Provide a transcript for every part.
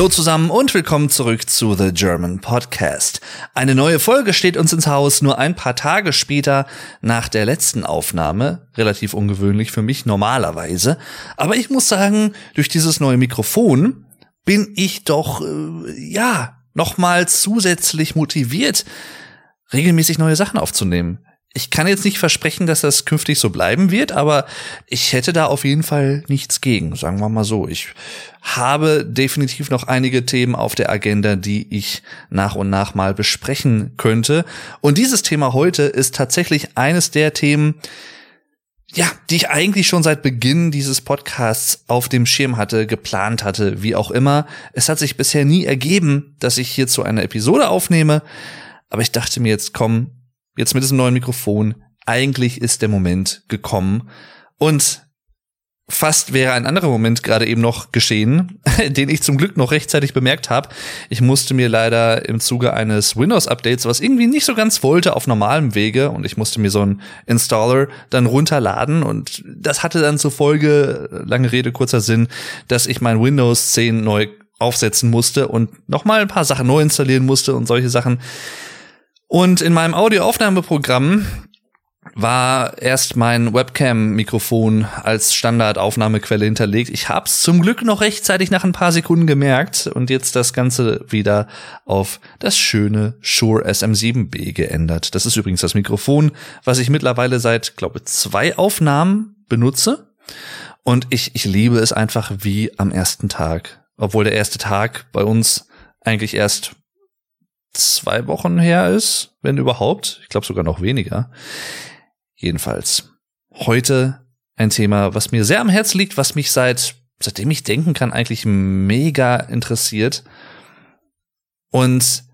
Hallo zusammen und willkommen zurück zu The German Podcast. Eine neue Folge steht uns ins Haus nur ein paar Tage später nach der letzten Aufnahme. Relativ ungewöhnlich für mich normalerweise. Aber ich muss sagen, durch dieses neue Mikrofon bin ich doch, äh, ja, nochmal zusätzlich motiviert, regelmäßig neue Sachen aufzunehmen ich kann jetzt nicht versprechen, dass das künftig so bleiben wird, aber ich hätte da auf jeden Fall nichts gegen, sagen wir mal so. Ich habe definitiv noch einige Themen auf der Agenda, die ich nach und nach mal besprechen könnte. Und dieses Thema heute ist tatsächlich eines der Themen, ja, die ich eigentlich schon seit Beginn dieses Podcasts auf dem Schirm hatte, geplant hatte, wie auch immer. Es hat sich bisher nie ergeben, dass ich hierzu eine Episode aufnehme, aber ich dachte mir jetzt, komm, jetzt mit diesem neuen Mikrofon, eigentlich ist der Moment gekommen und fast wäre ein anderer Moment gerade eben noch geschehen, den ich zum Glück noch rechtzeitig bemerkt habe. Ich musste mir leider im Zuge eines Windows-Updates, was irgendwie nicht so ganz wollte, auf normalem Wege und ich musste mir so einen Installer dann runterladen und das hatte dann zur Folge, lange Rede, kurzer Sinn, dass ich mein Windows 10 neu aufsetzen musste und nochmal ein paar Sachen neu installieren musste und solche Sachen. Und in meinem Audioaufnahmeprogramm war erst mein Webcam-Mikrofon als Standardaufnahmequelle hinterlegt. Ich habe es zum Glück noch rechtzeitig nach ein paar Sekunden gemerkt und jetzt das Ganze wieder auf das schöne Shure SM7B geändert. Das ist übrigens das Mikrofon, was ich mittlerweile seit, glaube zwei Aufnahmen benutze. Und ich, ich liebe es einfach wie am ersten Tag. Obwohl der erste Tag bei uns eigentlich erst zwei Wochen her ist, wenn überhaupt. Ich glaube sogar noch weniger. Jedenfalls heute ein Thema, was mir sehr am Herzen liegt, was mich seit seitdem ich denken kann eigentlich mega interessiert. Und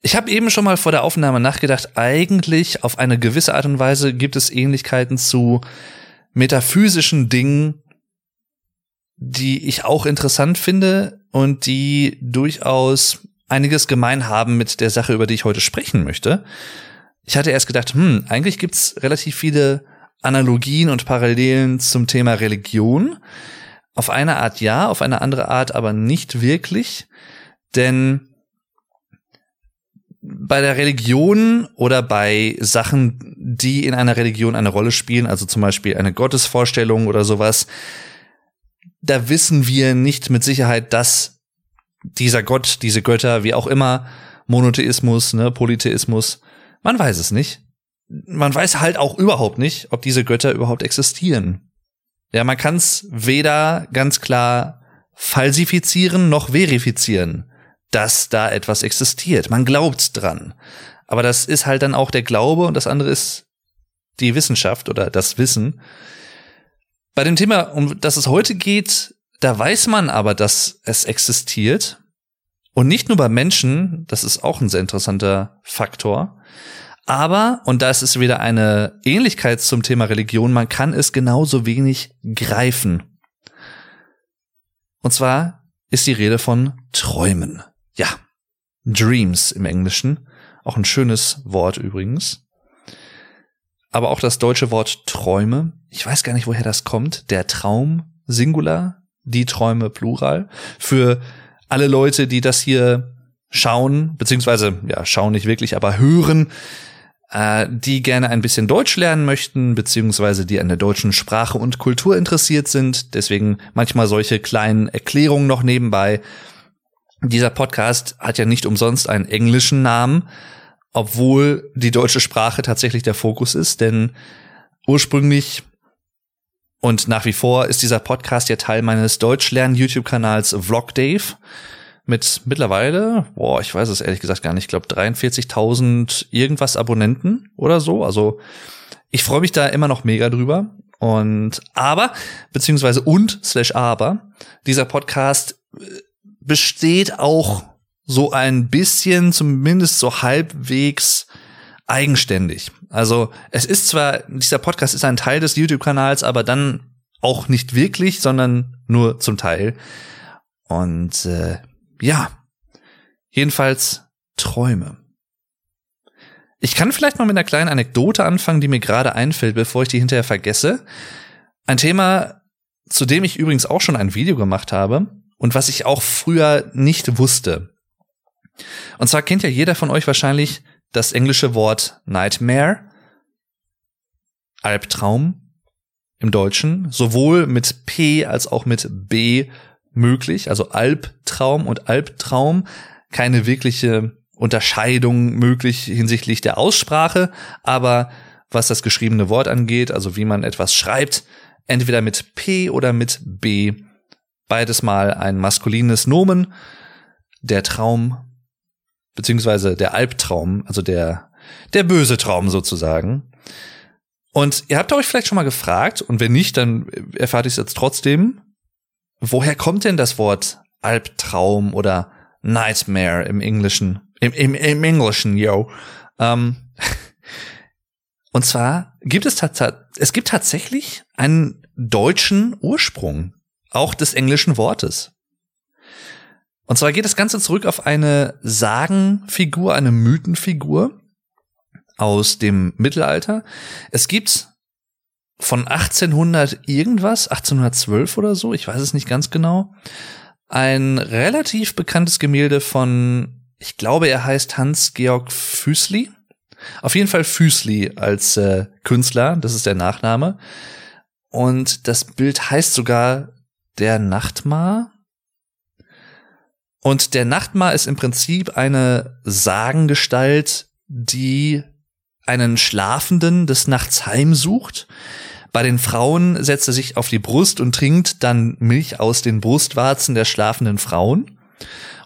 ich habe eben schon mal vor der Aufnahme nachgedacht, eigentlich auf eine gewisse Art und Weise gibt es Ähnlichkeiten zu metaphysischen Dingen, die ich auch interessant finde und die durchaus einiges gemein haben mit der Sache, über die ich heute sprechen möchte. Ich hatte erst gedacht, hm, eigentlich gibt's relativ viele Analogien und Parallelen zum Thema Religion. Auf eine Art ja, auf eine andere Art aber nicht wirklich. Denn bei der Religion oder bei Sachen, die in einer Religion eine Rolle spielen, also zum Beispiel eine Gottesvorstellung oder sowas, da wissen wir nicht mit Sicherheit, dass dieser Gott, diese Götter, wie auch immer, Monotheismus, ne, Polytheismus, man weiß es nicht. Man weiß halt auch überhaupt nicht, ob diese Götter überhaupt existieren. Ja, man kann es weder ganz klar falsifizieren noch verifizieren, dass da etwas existiert. Man glaubt dran. Aber das ist halt dann auch der Glaube und das andere ist die Wissenschaft oder das Wissen. Bei dem Thema, um das es heute geht, da weiß man aber, dass es existiert. Und nicht nur bei Menschen, das ist auch ein sehr interessanter Faktor. Aber, und da ist es wieder eine Ähnlichkeit zum Thema Religion, man kann es genauso wenig greifen. Und zwar ist die Rede von Träumen. Ja, Dreams im Englischen. Auch ein schönes Wort übrigens. Aber auch das deutsche Wort Träume. Ich weiß gar nicht, woher das kommt. Der Traum Singular, die Träume Plural. Für alle Leute, die das hier schauen, beziehungsweise ja, schauen nicht wirklich, aber hören, äh, die gerne ein bisschen Deutsch lernen möchten, beziehungsweise die an der deutschen Sprache und Kultur interessiert sind. Deswegen manchmal solche kleinen Erklärungen noch nebenbei. Dieser Podcast hat ja nicht umsonst einen englischen Namen, obwohl die deutsche Sprache tatsächlich der Fokus ist, denn ursprünglich und nach wie vor ist dieser Podcast ja Teil meines Deutschlernen-YouTube-Kanals Vlog Dave mit mittlerweile, boah, ich weiß es ehrlich gesagt gar nicht, ich glaube 43.000 irgendwas Abonnenten oder so. Also ich freue mich da immer noch mega drüber. Und aber, beziehungsweise und slash aber, dieser Podcast äh, besteht auch so ein bisschen, zumindest so halbwegs eigenständig. Also es ist zwar, dieser Podcast ist ein Teil des YouTube-Kanals, aber dann auch nicht wirklich, sondern nur zum Teil. Und äh, ja, jedenfalls Träume. Ich kann vielleicht mal mit einer kleinen Anekdote anfangen, die mir gerade einfällt, bevor ich die hinterher vergesse. Ein Thema, zu dem ich übrigens auch schon ein Video gemacht habe und was ich auch früher nicht wusste. Und zwar kennt ja jeder von euch wahrscheinlich das englische Wort Nightmare, Albtraum im Deutschen, sowohl mit P als auch mit B möglich, also Albtraum und Albtraum, keine wirkliche Unterscheidung möglich hinsichtlich der Aussprache, aber was das geschriebene Wort angeht, also wie man etwas schreibt, entweder mit P oder mit B, beides mal ein maskulines Nomen, der Traum, beziehungsweise der Albtraum, also der, der böse Traum sozusagen. Und ihr habt euch vielleicht schon mal gefragt, und wenn nicht, dann erfahrt ihr es jetzt trotzdem, woher kommt denn das Wort Albtraum oder Nightmare im Englischen? Im, im, im Englischen, yo. Ähm, und zwar gibt es, es gibt tatsächlich einen deutschen Ursprung, auch des englischen Wortes. Und zwar geht das Ganze zurück auf eine Sagenfigur, eine Mythenfigur aus dem Mittelalter. Es gibt von 1800 irgendwas, 1812 oder so, ich weiß es nicht ganz genau, ein relativ bekanntes Gemälde von, ich glaube, er heißt Hans-Georg Füßli. Auf jeden Fall Füßli als äh, Künstler, das ist der Nachname. Und das Bild heißt sogar der Nachtmar. Und der Nachtmar ist im Prinzip eine Sagengestalt, die einen Schlafenden des Nachts heimsucht. Bei den Frauen setzt er sich auf die Brust und trinkt dann Milch aus den Brustwarzen der schlafenden Frauen.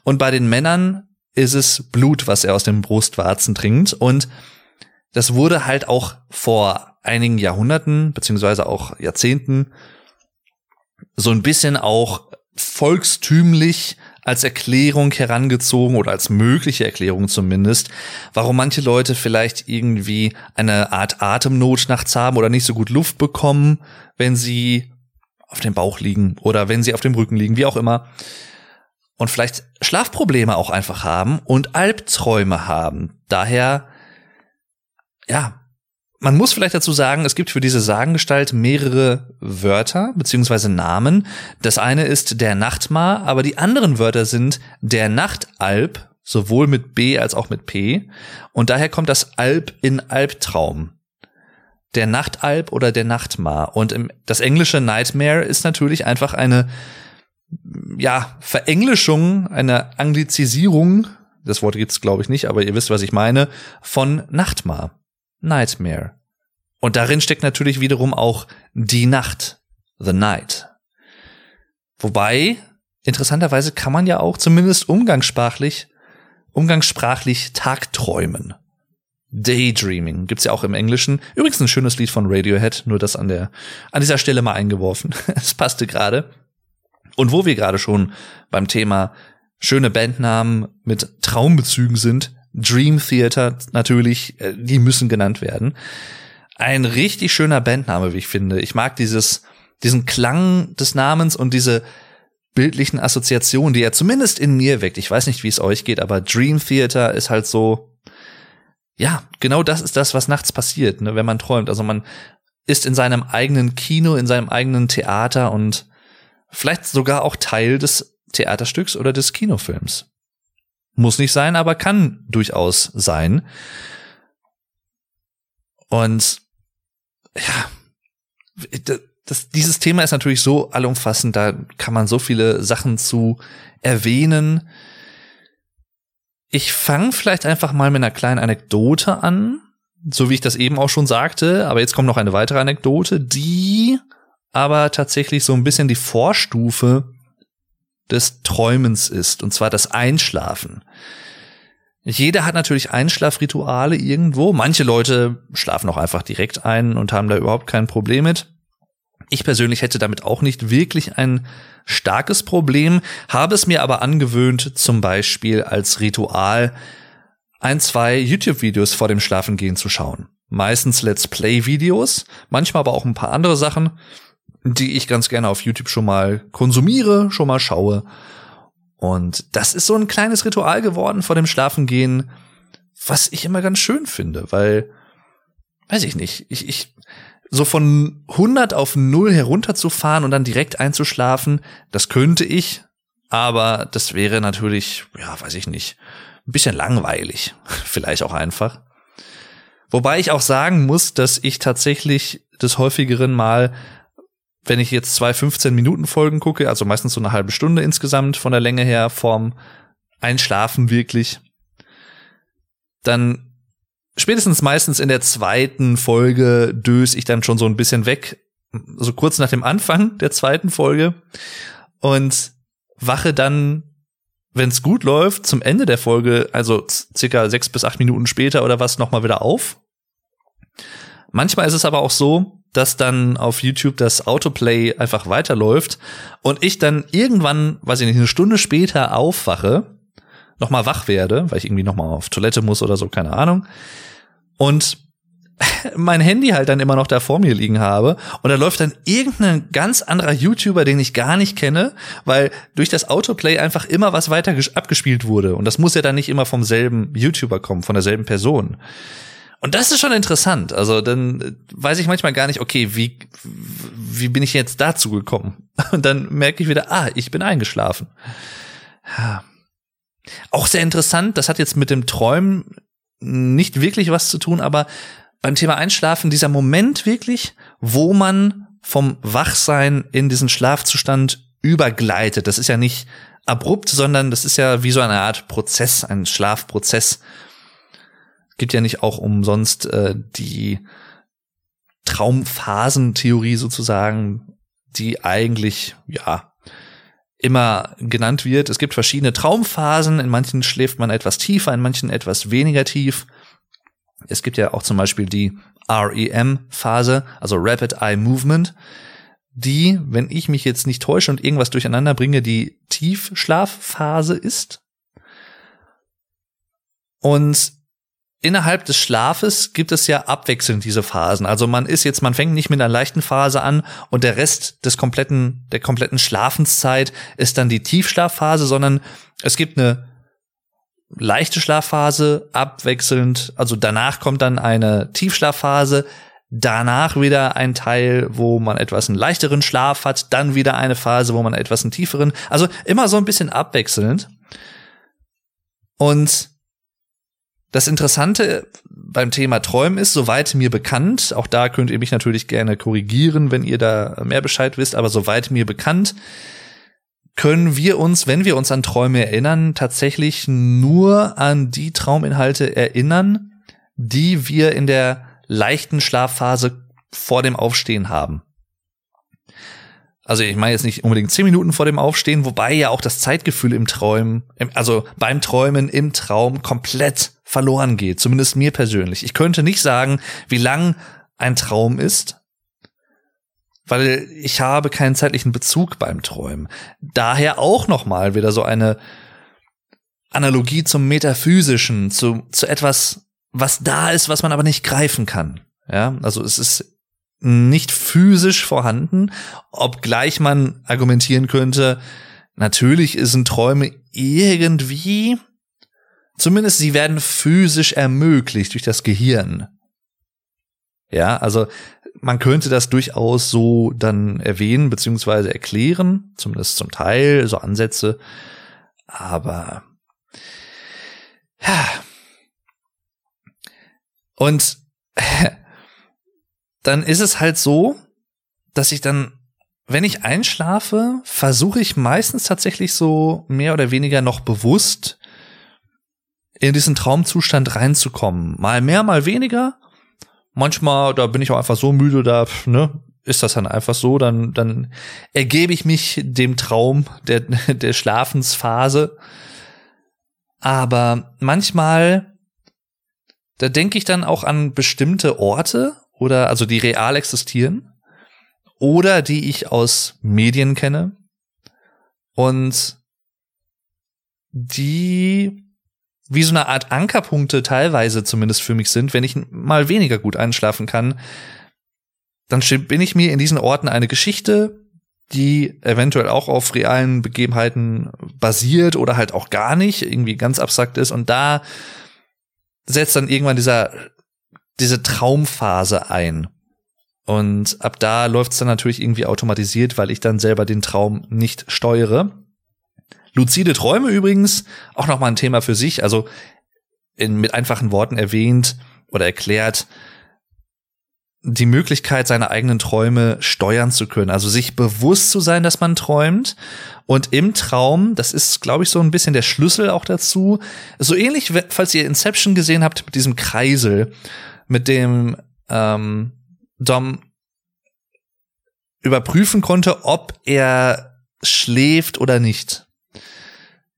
Und bei den Männern ist es Blut, was er aus den Brustwarzen trinkt. Und das wurde halt auch vor einigen Jahrhunderten, beziehungsweise auch Jahrzehnten, so ein bisschen auch volkstümlich als Erklärung herangezogen oder als mögliche Erklärung zumindest, warum manche Leute vielleicht irgendwie eine Art Atemnot nachts haben oder nicht so gut Luft bekommen, wenn sie auf dem Bauch liegen oder wenn sie auf dem Rücken liegen, wie auch immer. Und vielleicht Schlafprobleme auch einfach haben und Albträume haben. Daher, ja, man muss vielleicht dazu sagen, es gibt für diese Sagengestalt mehrere Wörter beziehungsweise Namen. Das eine ist der Nachtmar, aber die anderen Wörter sind der Nachtalb, sowohl mit B als auch mit P. Und daher kommt das Alb in Albtraum. Der Nachtalb oder der Nachtmar. Und das englische Nightmare ist natürlich einfach eine, ja, Verenglischung, eine Anglizisierung, das Wort gibt's glaube ich nicht, aber ihr wisst, was ich meine, von Nachtmar. Nightmare. Und darin steckt natürlich wiederum auch die Nacht, the night. Wobei, interessanterweise kann man ja auch zumindest umgangssprachlich, umgangssprachlich Tagträumen. Daydreaming gibt's ja auch im Englischen. Übrigens ein schönes Lied von Radiohead, nur das an der, an dieser Stelle mal eingeworfen. Es passte gerade. Und wo wir gerade schon beim Thema schöne Bandnamen mit Traumbezügen sind, Dream Theater natürlich, äh, die müssen genannt werden. Ein richtig schöner Bandname, wie ich finde. Ich mag dieses, diesen Klang des Namens und diese bildlichen Assoziationen, die er zumindest in mir weckt. Ich weiß nicht, wie es euch geht, aber Dream Theater ist halt so, ja, genau das ist das, was nachts passiert, ne, wenn man träumt. Also man ist in seinem eigenen Kino, in seinem eigenen Theater und vielleicht sogar auch Teil des Theaterstücks oder des Kinofilms. Muss nicht sein, aber kann durchaus sein. Und ja, das, dieses Thema ist natürlich so allumfassend, da kann man so viele Sachen zu erwähnen. Ich fange vielleicht einfach mal mit einer kleinen Anekdote an, so wie ich das eben auch schon sagte, aber jetzt kommt noch eine weitere Anekdote, die aber tatsächlich so ein bisschen die Vorstufe des Träumens ist, und zwar das Einschlafen. Jeder hat natürlich Einschlafrituale irgendwo. Manche Leute schlafen auch einfach direkt ein und haben da überhaupt kein Problem mit. Ich persönlich hätte damit auch nicht wirklich ein starkes Problem, habe es mir aber angewöhnt, zum Beispiel als Ritual ein, zwei YouTube-Videos vor dem Schlafengehen zu schauen. Meistens Let's Play-Videos, manchmal aber auch ein paar andere Sachen die ich ganz gerne auf YouTube schon mal konsumiere, schon mal schaue. Und das ist so ein kleines Ritual geworden vor dem Schlafengehen, was ich immer ganz schön finde, weil, weiß ich nicht, ich, ich, so von 100 auf 0 herunterzufahren und dann direkt einzuschlafen, das könnte ich aber das wäre natürlich, ja, weiß ich nicht, ein bisschen langweilig. Vielleicht auch einfach. Wobei ich auch sagen muss, dass ich tatsächlich des häufigeren mal, wenn ich jetzt zwei 15 Minuten Folgen gucke, also meistens so eine halbe Stunde insgesamt von der Länge her, vorm Einschlafen wirklich, dann spätestens meistens in der zweiten Folge döse ich dann schon so ein bisschen weg, so kurz nach dem Anfang der zweiten Folge und wache dann, wenn es gut läuft, zum Ende der Folge, also circa sechs bis acht Minuten später oder was, nochmal wieder auf. Manchmal ist es aber auch so, dass dann auf YouTube das Autoplay einfach weiterläuft und ich dann irgendwann, weiß ich nicht, eine Stunde später aufwache, nochmal wach werde, weil ich irgendwie nochmal auf Toilette muss oder so, keine Ahnung. Und mein Handy halt dann immer noch da vor mir liegen habe und da läuft dann irgendein ganz anderer YouTuber, den ich gar nicht kenne, weil durch das Autoplay einfach immer was weiter abgespielt wurde und das muss ja dann nicht immer vom selben YouTuber kommen, von derselben Person. Und das ist schon interessant. Also dann weiß ich manchmal gar nicht, okay, wie wie bin ich jetzt dazu gekommen? Und dann merke ich wieder, ah, ich bin eingeschlafen. Ja. Auch sehr interessant, das hat jetzt mit dem Träumen nicht wirklich was zu tun, aber beim Thema Einschlafen dieser Moment wirklich, wo man vom Wachsein in diesen Schlafzustand übergleitet. Das ist ja nicht abrupt, sondern das ist ja wie so eine Art Prozess, ein Schlafprozess. Gibt ja nicht auch umsonst äh, die Traumphasentheorie sozusagen, die eigentlich ja immer genannt wird. Es gibt verschiedene Traumphasen. In manchen schläft man etwas tiefer, in manchen etwas weniger tief. Es gibt ja auch zum Beispiel die REM-Phase, also Rapid Eye Movement, die, wenn ich mich jetzt nicht täusche und irgendwas durcheinander bringe, die Tiefschlafphase ist. Und innerhalb des Schlafes gibt es ja abwechselnd diese Phasen. Also man ist jetzt, man fängt nicht mit einer leichten Phase an und der Rest des kompletten, der kompletten Schlafenszeit ist dann die Tiefschlafphase, sondern es gibt eine leichte Schlafphase, abwechselnd, also danach kommt dann eine Tiefschlafphase, danach wieder ein Teil, wo man etwas einen leichteren Schlaf hat, dann wieder eine Phase, wo man etwas einen tieferen, also immer so ein bisschen abwechselnd. Und das Interessante beim Thema Träumen ist, soweit mir bekannt, auch da könnt ihr mich natürlich gerne korrigieren, wenn ihr da mehr Bescheid wisst, aber soweit mir bekannt, können wir uns, wenn wir uns an Träume erinnern, tatsächlich nur an die Trauminhalte erinnern, die wir in der leichten Schlafphase vor dem Aufstehen haben. Also ich meine jetzt nicht unbedingt zehn Minuten vor dem Aufstehen, wobei ja auch das Zeitgefühl im Träumen, also beim Träumen im Traum komplett verloren geht. Zumindest mir persönlich. Ich könnte nicht sagen, wie lang ein Traum ist, weil ich habe keinen zeitlichen Bezug beim Träumen. Daher auch noch mal wieder so eine Analogie zum Metaphysischen, zu, zu etwas, was da ist, was man aber nicht greifen kann. Ja, also es ist nicht physisch vorhanden, obgleich man argumentieren könnte, natürlich sind Träume irgendwie, zumindest sie werden physisch ermöglicht durch das Gehirn. Ja, also man könnte das durchaus so dann erwähnen beziehungsweise erklären, zumindest zum Teil, so Ansätze. Aber ja. Und dann ist es halt so, dass ich dann, wenn ich einschlafe, versuche ich meistens tatsächlich so mehr oder weniger noch bewusst in diesen Traumzustand reinzukommen. Mal mehr, mal weniger manchmal, da bin ich auch einfach so müde, da, ne, ist das dann einfach so, dann, dann ergebe ich mich dem Traum der, der Schlafensphase. Aber manchmal, da denke ich dann auch an bestimmte Orte oder, also die real existieren oder die ich aus Medien kenne und die wie so eine Art Ankerpunkte teilweise zumindest für mich sind, wenn ich mal weniger gut einschlafen kann, dann bin ich mir in diesen Orten eine Geschichte, die eventuell auch auf realen Begebenheiten basiert oder halt auch gar nicht, irgendwie ganz abstrakt ist. Und da setzt dann irgendwann dieser, diese Traumphase ein. Und ab da läuft es dann natürlich irgendwie automatisiert, weil ich dann selber den Traum nicht steuere. Luzide Träume übrigens auch noch mal ein Thema für sich. Also in, mit einfachen Worten erwähnt oder erklärt, die Möglichkeit, seine eigenen Träume steuern zu können. Also sich bewusst zu sein, dass man träumt. Und im Traum, das ist, glaube ich, so ein bisschen der Schlüssel auch dazu. So ähnlich, falls ihr Inception gesehen habt, mit diesem Kreisel, mit dem ähm, Dom überprüfen konnte, ob er schläft oder nicht.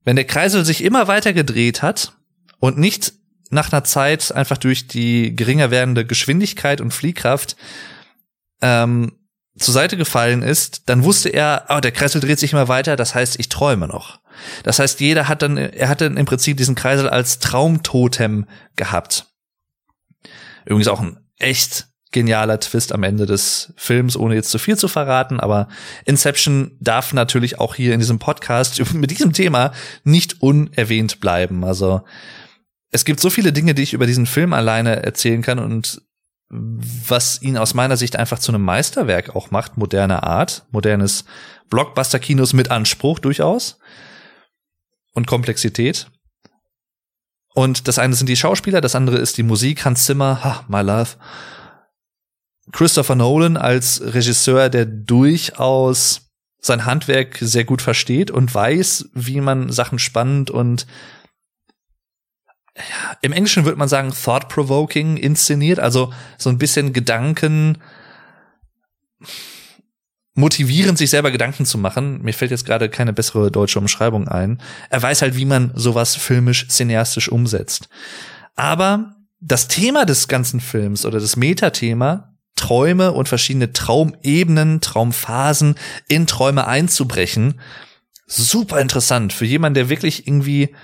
Wenn der Kreisel sich immer weiter gedreht hat und nicht nach einer Zeit einfach durch die geringer werdende Geschwindigkeit und Fliehkraft ähm, zur Seite gefallen ist, dann wusste er, oh, der Kreisel dreht sich immer weiter, das heißt, ich träume noch. Das heißt, jeder hat dann, er hat dann im Prinzip diesen Kreisel als Traumtotem gehabt. Übrigens auch ein echt genialer Twist am Ende des Films, ohne jetzt zu viel zu verraten, aber Inception darf natürlich auch hier in diesem Podcast mit diesem Thema nicht unerwähnt bleiben. Also es gibt so viele Dinge, die ich über diesen Film alleine erzählen kann und was ihn aus meiner Sicht einfach zu einem Meisterwerk auch macht, moderne Art, modernes Blockbuster-Kinos mit Anspruch durchaus und Komplexität. Und das eine sind die Schauspieler, das andere ist die Musik, Hans Zimmer, ha, my love. Christopher Nolan als Regisseur, der durchaus sein Handwerk sehr gut versteht und weiß, wie man Sachen spannend und ja, im Englischen würde man sagen thought-provoking inszeniert, also so ein bisschen Gedanken motivieren, sich selber Gedanken zu machen. Mir fällt jetzt gerade keine bessere deutsche Umschreibung ein. Er weiß halt, wie man sowas filmisch, cineastisch umsetzt. Aber das Thema des ganzen Films oder das Metathema, Träume und verschiedene Traumebenen, Traumphasen in Träume einzubrechen, super interessant für jemanden, der wirklich irgendwie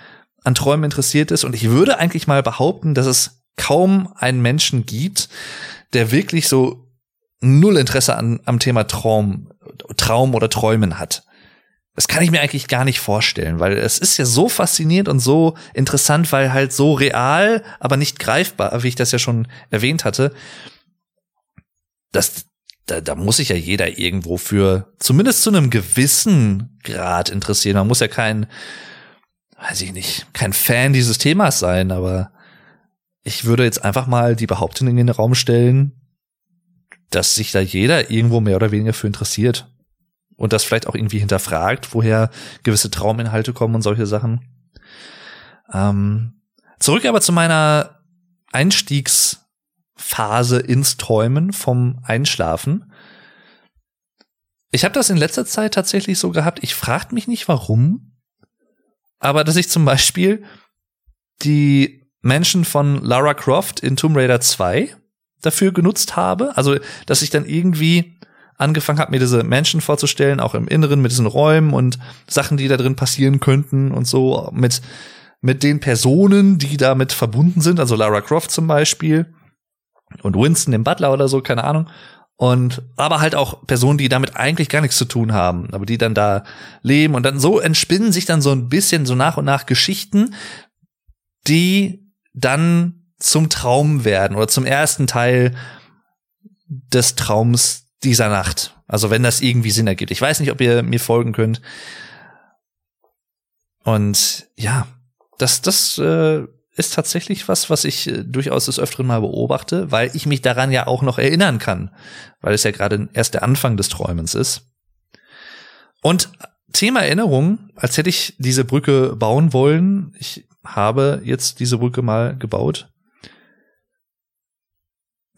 an Träumen interessiert ist. Und ich würde eigentlich mal behaupten, dass es kaum einen Menschen gibt, der wirklich so null Interesse an, am Thema Traum, Traum oder Träumen hat. Das kann ich mir eigentlich gar nicht vorstellen, weil es ist ja so faszinierend und so interessant, weil halt so real, aber nicht greifbar, wie ich das ja schon erwähnt hatte. Das, da, da muss sich ja jeder irgendwo für zumindest zu einem gewissen Grad interessieren. Man muss ja kein weiß ich nicht, kein Fan dieses Themas sein, aber ich würde jetzt einfach mal die Behauptung in den Raum stellen, dass sich da jeder irgendwo mehr oder weniger für interessiert und das vielleicht auch irgendwie hinterfragt, woher gewisse Trauminhalte kommen und solche Sachen. Ähm, zurück aber zu meiner Einstiegsphase ins Träumen vom Einschlafen. Ich habe das in letzter Zeit tatsächlich so gehabt. Ich frage mich nicht, warum, aber dass ich zum Beispiel die Menschen von Lara Croft in Tomb Raider 2 dafür genutzt habe. Also, dass ich dann irgendwie angefangen habe, mir diese Menschen vorzustellen, auch im Inneren mit diesen Räumen und Sachen, die da drin passieren könnten und so mit, mit den Personen, die damit verbunden sind, also Lara Croft zum Beispiel und Winston, dem Butler oder so, keine Ahnung. Und aber halt auch Personen, die damit eigentlich gar nichts zu tun haben, aber die dann da leben und dann so entspinnen sich dann so ein bisschen so nach und nach Geschichten, die dann zum Traum werden oder zum ersten Teil des Traums dieser Nacht. Also wenn das irgendwie Sinn ergibt. Ich weiß nicht, ob ihr mir folgen könnt. Und ja, das, das äh, ist tatsächlich was, was ich äh, durchaus des Öfteren mal beobachte, weil ich mich daran ja auch noch erinnern kann, weil es ja gerade erst der Anfang des Träumens ist. Und Thema Erinnerung, als hätte ich diese Brücke bauen wollen. Ich habe jetzt diese Brücke mal gebaut.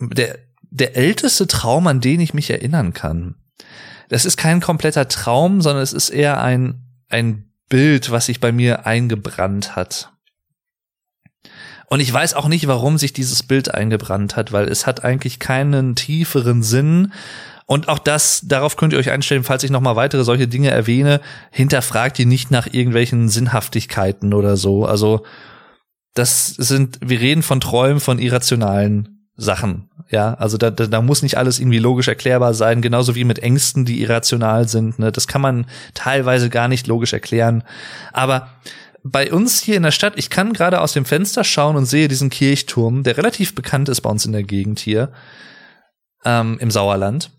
Der, der älteste Traum, an den ich mich erinnern kann, das ist kein kompletter Traum, sondern es ist eher ein, ein Bild, was sich bei mir eingebrannt hat. Und ich weiß auch nicht, warum sich dieses Bild eingebrannt hat, weil es hat eigentlich keinen tieferen Sinn. Und auch das, darauf könnt ihr euch einstellen, falls ich nochmal weitere solche Dinge erwähne, hinterfragt ihr nicht nach irgendwelchen Sinnhaftigkeiten oder so. Also, das sind, wir reden von Träumen, von irrationalen Sachen. Ja, also da, da, da muss nicht alles irgendwie logisch erklärbar sein, genauso wie mit Ängsten, die irrational sind. Ne? Das kann man teilweise gar nicht logisch erklären. Aber bei uns hier in der Stadt, ich kann gerade aus dem Fenster schauen und sehe diesen Kirchturm, der relativ bekannt ist bei uns in der Gegend hier ähm, im Sauerland.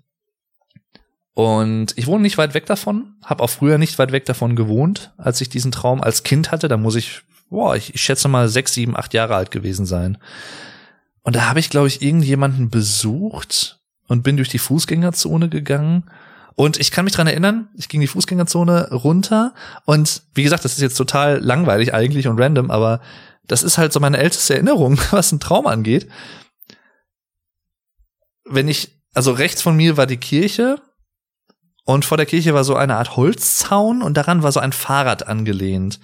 Und ich wohne nicht weit weg davon, habe auch früher nicht weit weg davon gewohnt, als ich diesen Traum als Kind hatte. Da muss ich, boah, ich, ich schätze mal sechs, sieben, acht Jahre alt gewesen sein. Und da habe ich, glaube ich, irgendjemanden besucht und bin durch die Fußgängerzone gegangen. Und ich kann mich dran erinnern, ich ging die Fußgängerzone runter und wie gesagt, das ist jetzt total langweilig eigentlich und random, aber das ist halt so meine älteste Erinnerung, was einen Traum angeht. Wenn ich, also rechts von mir war die Kirche und vor der Kirche war so eine Art Holzzaun und daran war so ein Fahrrad angelehnt.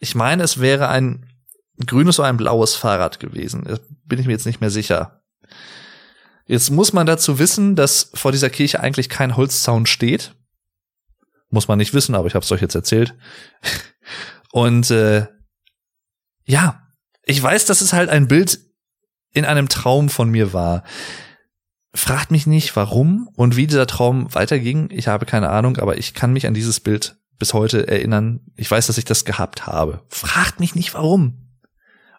Ich meine, es wäre ein grünes oder ein blaues Fahrrad gewesen. Das bin ich mir jetzt nicht mehr sicher. Jetzt muss man dazu wissen, dass vor dieser Kirche eigentlich kein Holzzaun steht. Muss man nicht wissen, aber ich habe es euch jetzt erzählt. Und äh, ja, ich weiß, dass es halt ein Bild in einem Traum von mir war. Fragt mich nicht, warum und wie dieser Traum weiterging. Ich habe keine Ahnung, aber ich kann mich an dieses Bild bis heute erinnern. Ich weiß, dass ich das gehabt habe. Fragt mich nicht, warum.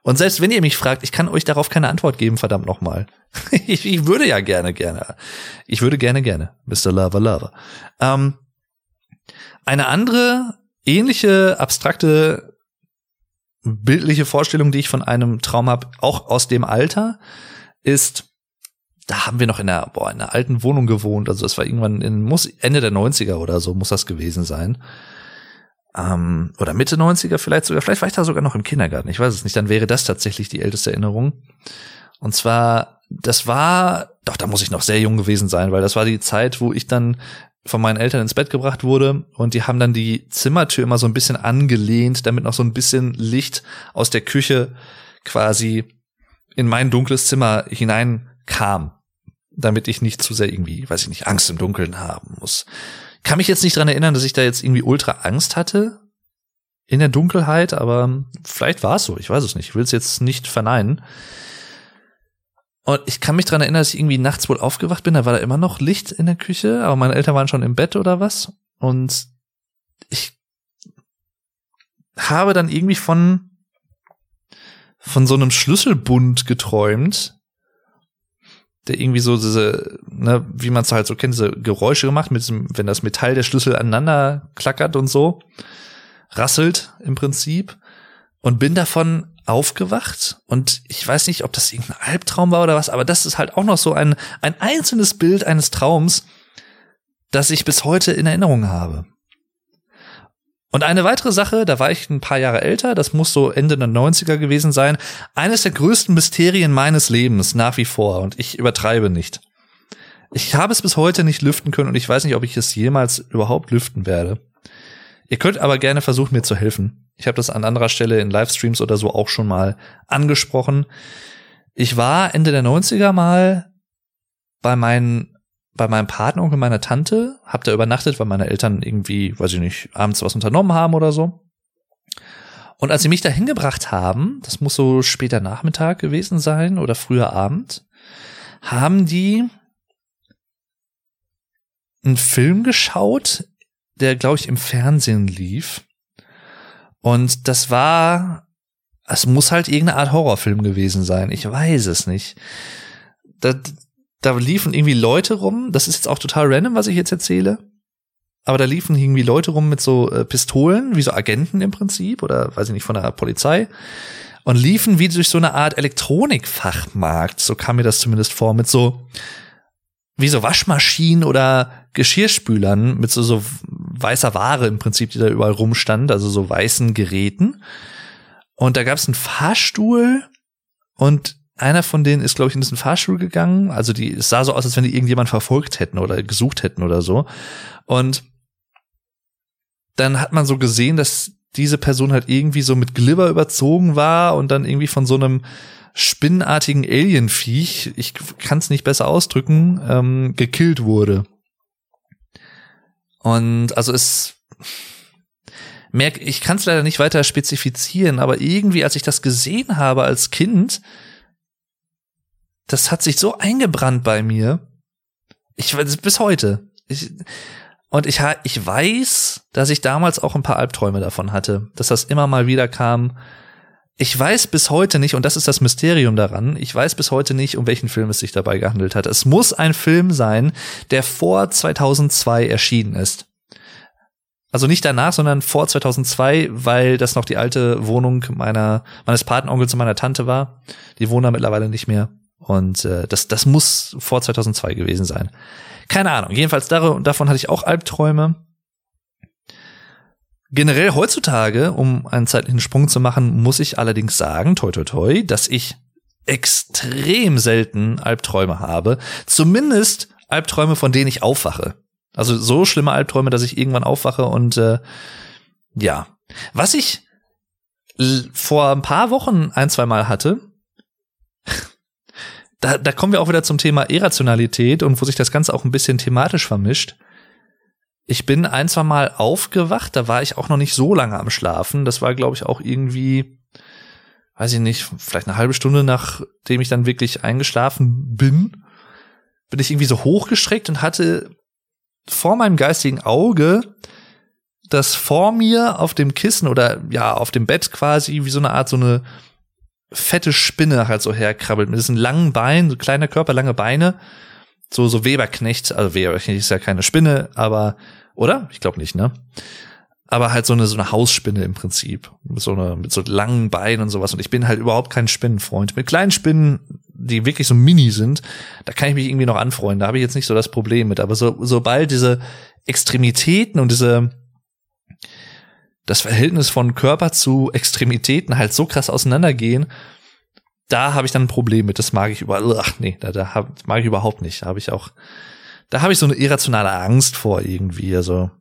Und selbst wenn ihr mich fragt, ich kann euch darauf keine Antwort geben, verdammt nochmal. ich, ich würde ja gerne, gerne. Ich würde gerne, gerne. Mr. Lover, Lover. Ähm, eine andere, ähnliche, abstrakte, bildliche Vorstellung, die ich von einem Traum habe, auch aus dem Alter, ist, da haben wir noch in einer, boah, in einer alten Wohnung gewohnt. Also es war irgendwann in, muss Ende der 90er oder so, muss das gewesen sein. Ähm, oder Mitte 90er vielleicht sogar, vielleicht war ich da sogar noch im Kindergarten, ich weiß es nicht, dann wäre das tatsächlich die älteste Erinnerung. Und zwar, das war, doch, da muss ich noch sehr jung gewesen sein, weil das war die Zeit, wo ich dann von meinen Eltern ins Bett gebracht wurde. Und die haben dann die Zimmertür immer so ein bisschen angelehnt, damit noch so ein bisschen Licht aus der Küche quasi in mein dunkles Zimmer hinein kam, damit ich nicht zu sehr irgendwie, weiß ich nicht, Angst im Dunkeln haben muss. Kann mich jetzt nicht dran erinnern, dass ich da jetzt irgendwie ultra Angst hatte in der Dunkelheit, aber vielleicht war es so, ich weiß es nicht, ich will es jetzt nicht verneinen. Und ich kann mich dran erinnern, dass ich irgendwie nachts wohl aufgewacht bin, da war da immer noch Licht in der Küche, aber meine Eltern waren schon im Bett oder was. Und ich habe dann irgendwie von, von so einem Schlüsselbund geträumt, irgendwie so diese, ne, wie man es halt so kennt, diese Geräusche gemacht, mit diesem, wenn das Metall der Schlüssel aneinander klackert und so, rasselt im Prinzip. Und bin davon aufgewacht und ich weiß nicht, ob das irgendein Albtraum war oder was, aber das ist halt auch noch so ein, ein einzelnes Bild eines Traums, das ich bis heute in Erinnerung habe. Und eine weitere Sache, da war ich ein paar Jahre älter, das muss so Ende der 90er gewesen sein, eines der größten Mysterien meines Lebens nach wie vor und ich übertreibe nicht. Ich habe es bis heute nicht lüften können und ich weiß nicht, ob ich es jemals überhaupt lüften werde. Ihr könnt aber gerne versuchen, mir zu helfen. Ich habe das an anderer Stelle in Livestreams oder so auch schon mal angesprochen. Ich war Ende der 90er mal bei meinen bei meinem Patenonkel meiner Tante, hab da übernachtet, weil meine Eltern irgendwie, weiß ich nicht, abends was unternommen haben oder so. Und als sie mich da hingebracht haben, das muss so später Nachmittag gewesen sein oder früher Abend, haben die einen Film geschaut, der, glaube ich, im Fernsehen lief. Und das war, es muss halt irgendeine Art Horrorfilm gewesen sein. Ich weiß es nicht. Das, da liefen irgendwie Leute rum, das ist jetzt auch total random, was ich jetzt erzähle, aber da liefen irgendwie Leute rum mit so äh, Pistolen, wie so Agenten im Prinzip, oder weiß ich nicht, von der Polizei, und liefen wie durch so eine Art Elektronikfachmarkt, so kam mir das zumindest vor, mit so, wie so Waschmaschinen oder Geschirrspülern mit so, so weißer Ware im Prinzip, die da überall rumstand, also so weißen Geräten. Und da gab es einen Fahrstuhl und einer von denen ist, glaube ich, in diesen Fahrstuhl gegangen. Also die, es sah so aus, als wenn die irgendjemand verfolgt hätten oder gesucht hätten oder so. Und dann hat man so gesehen, dass diese Person halt irgendwie so mit Glibber überzogen war und dann irgendwie von so einem spinnenartigen Alienviech, ich kann es nicht besser ausdrücken, ähm, gekillt wurde. Und also es merk, ich kann es leider nicht weiter spezifizieren, aber irgendwie, als ich das gesehen habe als Kind, das hat sich so eingebrannt bei mir. Ich weiß bis heute. Ich, und ich, ich weiß, dass ich damals auch ein paar Albträume davon hatte, dass das immer mal wieder kam. ich weiß bis heute nicht, und das ist das Mysterium daran, ich weiß bis heute nicht, um welchen Film es sich dabei gehandelt hat. Es muss ein Film sein, der vor 2002 erschienen ist. Also nicht danach, sondern vor 2002, weil das noch die alte Wohnung meiner meines Patenonkels und meiner Tante war. Die wohnen da mittlerweile nicht mehr. Und äh, das, das muss vor 2002 gewesen sein. Keine Ahnung. Jedenfalls davon hatte ich auch Albträume. Generell heutzutage, um einen zeitlichen Sprung zu machen, muss ich allerdings sagen, toi toi toi, dass ich extrem selten Albträume habe. Zumindest Albträume, von denen ich aufwache. Also so schlimme Albträume, dass ich irgendwann aufwache und äh, ja. Was ich vor ein paar Wochen ein, zwei Mal hatte, da, da kommen wir auch wieder zum Thema Irrationalität und wo sich das Ganze auch ein bisschen thematisch vermischt. Ich bin ein, zwei Mal aufgewacht, da war ich auch noch nicht so lange am Schlafen. Das war, glaube ich, auch irgendwie, weiß ich nicht, vielleicht eine halbe Stunde nachdem ich dann wirklich eingeschlafen bin, bin ich irgendwie so hochgestreckt und hatte vor meinem geistigen Auge, dass vor mir auf dem Kissen oder ja, auf dem Bett quasi wie so eine Art so eine fette Spinne halt so herkrabbelt mit diesen langen Beinen, so kleiner Körper, lange Beine. So, so Weberknecht, also Weberknecht ist ja keine Spinne, aber, oder? Ich glaube nicht, ne? Aber halt so eine, so eine Hausspinne im Prinzip. Mit so, eine, mit so langen Beinen und sowas. Und ich bin halt überhaupt kein Spinnenfreund. Mit kleinen Spinnen, die wirklich so mini sind, da kann ich mich irgendwie noch anfreunden. Da habe ich jetzt nicht so das Problem mit. Aber so, sobald diese Extremitäten und diese, das Verhältnis von Körper zu Extremitäten halt so krass auseinandergehen, da habe ich dann ein Problem mit. Das mag ich überall. Ach nee, da, da hab, mag ich überhaupt nicht. Da habe ich auch, da habe ich so eine irrationale Angst vor irgendwie. Also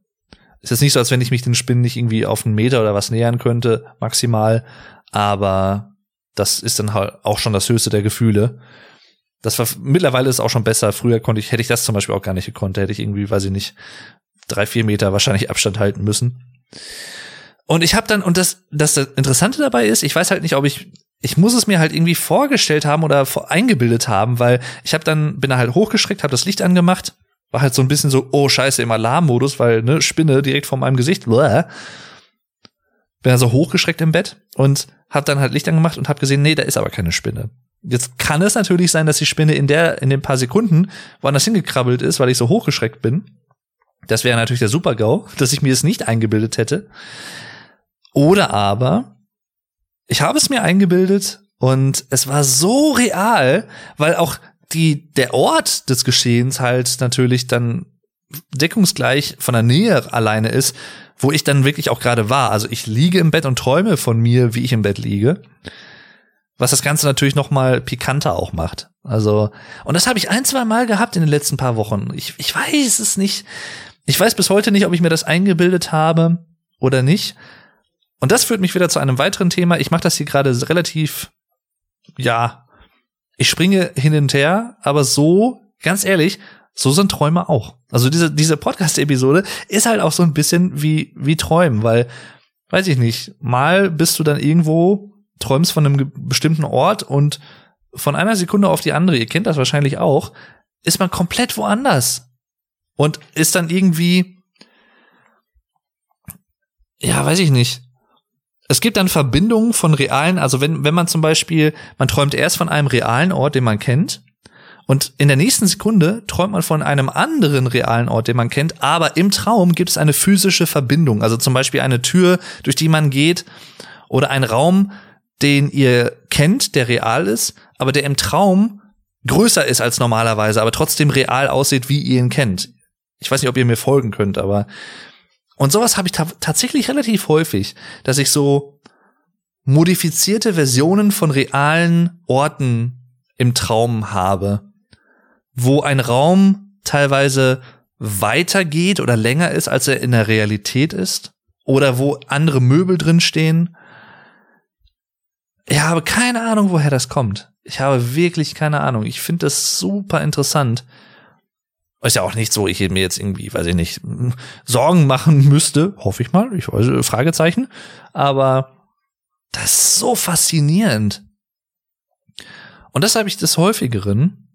ist jetzt nicht so, als wenn ich mich den Spinnen nicht irgendwie auf einen Meter oder was nähern könnte, maximal. Aber das ist dann halt auch schon das höchste der Gefühle. Das war mittlerweile ist auch schon besser. Früher konnte ich, hätte ich das zum Beispiel auch gar nicht gekonnt. Hätte ich irgendwie, weiß ich nicht, drei, vier Meter wahrscheinlich Abstand halten müssen. Und ich habe dann, und das, das Interessante dabei ist, ich weiß halt nicht, ob ich, ich muss es mir halt irgendwie vorgestellt haben oder eingebildet haben, weil ich habe dann, bin da halt hochgeschreckt, habe das Licht angemacht, war halt so ein bisschen so, oh scheiße, im Alarmmodus, weil, ne, Spinne direkt vor meinem Gesicht, bläh. Bin dann so hochgeschreckt im Bett und hab dann halt Licht angemacht und hab gesehen, nee, da ist aber keine Spinne. Jetzt kann es natürlich sein, dass die Spinne in der, in den paar Sekunden woanders hingekrabbelt ist, weil ich so hochgeschreckt bin. Das wäre natürlich der Super-GAU, dass ich mir es nicht eingebildet hätte. Oder aber, ich habe es mir eingebildet und es war so real, weil auch die, der Ort des Geschehens halt natürlich dann deckungsgleich von der Nähe alleine ist, wo ich dann wirklich auch gerade war. Also ich liege im Bett und träume von mir, wie ich im Bett liege. Was das Ganze natürlich noch mal pikanter auch macht. Also, und das habe ich ein, zwei Mal gehabt in den letzten paar Wochen. Ich, ich weiß es nicht. Ich weiß bis heute nicht, ob ich mir das eingebildet habe oder nicht. Und das führt mich wieder zu einem weiteren Thema. Ich mache das hier gerade relativ, ja, ich springe hin und her, aber so, ganz ehrlich, so sind Träume auch. Also diese, diese Podcast-Episode ist halt auch so ein bisschen wie, wie Träumen, weil, weiß ich nicht, mal bist du dann irgendwo, träumst von einem bestimmten Ort und von einer Sekunde auf die andere, ihr kennt das wahrscheinlich auch, ist man komplett woanders. Und ist dann irgendwie, ja, weiß ich nicht, es gibt dann Verbindungen von realen, also wenn, wenn man zum Beispiel, man träumt erst von einem realen Ort, den man kennt, und in der nächsten Sekunde träumt man von einem anderen realen Ort, den man kennt, aber im Traum gibt es eine physische Verbindung, also zum Beispiel eine Tür, durch die man geht, oder ein Raum, den ihr kennt, der real ist, aber der im Traum größer ist als normalerweise, aber trotzdem real aussieht, wie ihr ihn kennt. Ich weiß nicht, ob ihr mir folgen könnt, aber und sowas habe ich ta tatsächlich relativ häufig, dass ich so modifizierte Versionen von realen Orten im Traum habe, wo ein Raum teilweise weitergeht oder länger ist, als er in der Realität ist, oder wo andere Möbel drin stehen. Ich habe keine Ahnung, woher das kommt. Ich habe wirklich keine Ahnung. Ich finde das super interessant. Ist ja auch nicht so, ich mir jetzt irgendwie, weiß ich nicht, Sorgen machen müsste, hoffe ich mal, ich weiß, Fragezeichen. Aber das ist so faszinierend. Und das habe ich des häufigeren.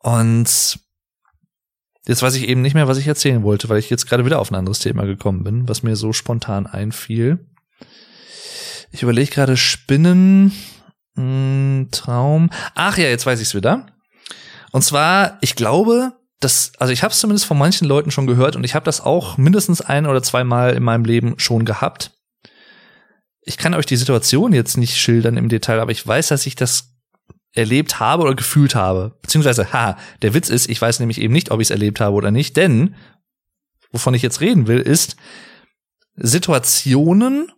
Und jetzt weiß ich eben nicht mehr, was ich erzählen wollte, weil ich jetzt gerade wieder auf ein anderes Thema gekommen bin, was mir so spontan einfiel. Ich überlege gerade Spinnen, hm, Traum. Ach ja, jetzt weiß ich's wieder. Und zwar, ich glaube, das, also ich habe es zumindest von manchen Leuten schon gehört und ich habe das auch mindestens ein oder zweimal in meinem Leben schon gehabt. Ich kann euch die Situation jetzt nicht schildern im Detail, aber ich weiß, dass ich das erlebt habe oder gefühlt habe. Beziehungsweise, ha, der Witz ist, ich weiß nämlich eben nicht, ob ich es erlebt habe oder nicht, denn wovon ich jetzt reden will, ist Situationen,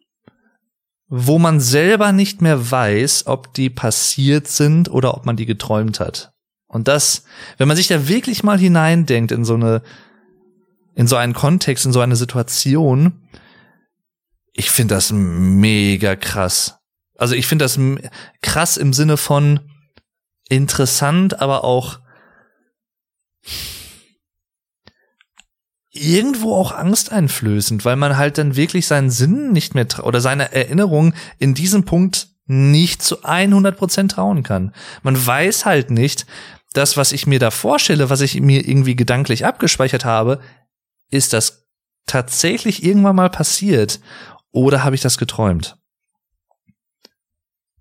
wo man selber nicht mehr weiß, ob die passiert sind oder ob man die geträumt hat. Und das, wenn man sich da wirklich mal hineindenkt in so eine, in so einen Kontext, in so eine Situation, ich finde das mega krass. Also ich finde das krass im Sinne von interessant, aber auch irgendwo auch angsteinflößend, weil man halt dann wirklich seinen Sinn nicht mehr oder seine Erinnerung in diesem Punkt nicht zu 100 Prozent trauen kann. Man weiß halt nicht, das, was ich mir da vorstelle, was ich mir irgendwie gedanklich abgespeichert habe, ist das tatsächlich irgendwann mal passiert oder habe ich das geträumt?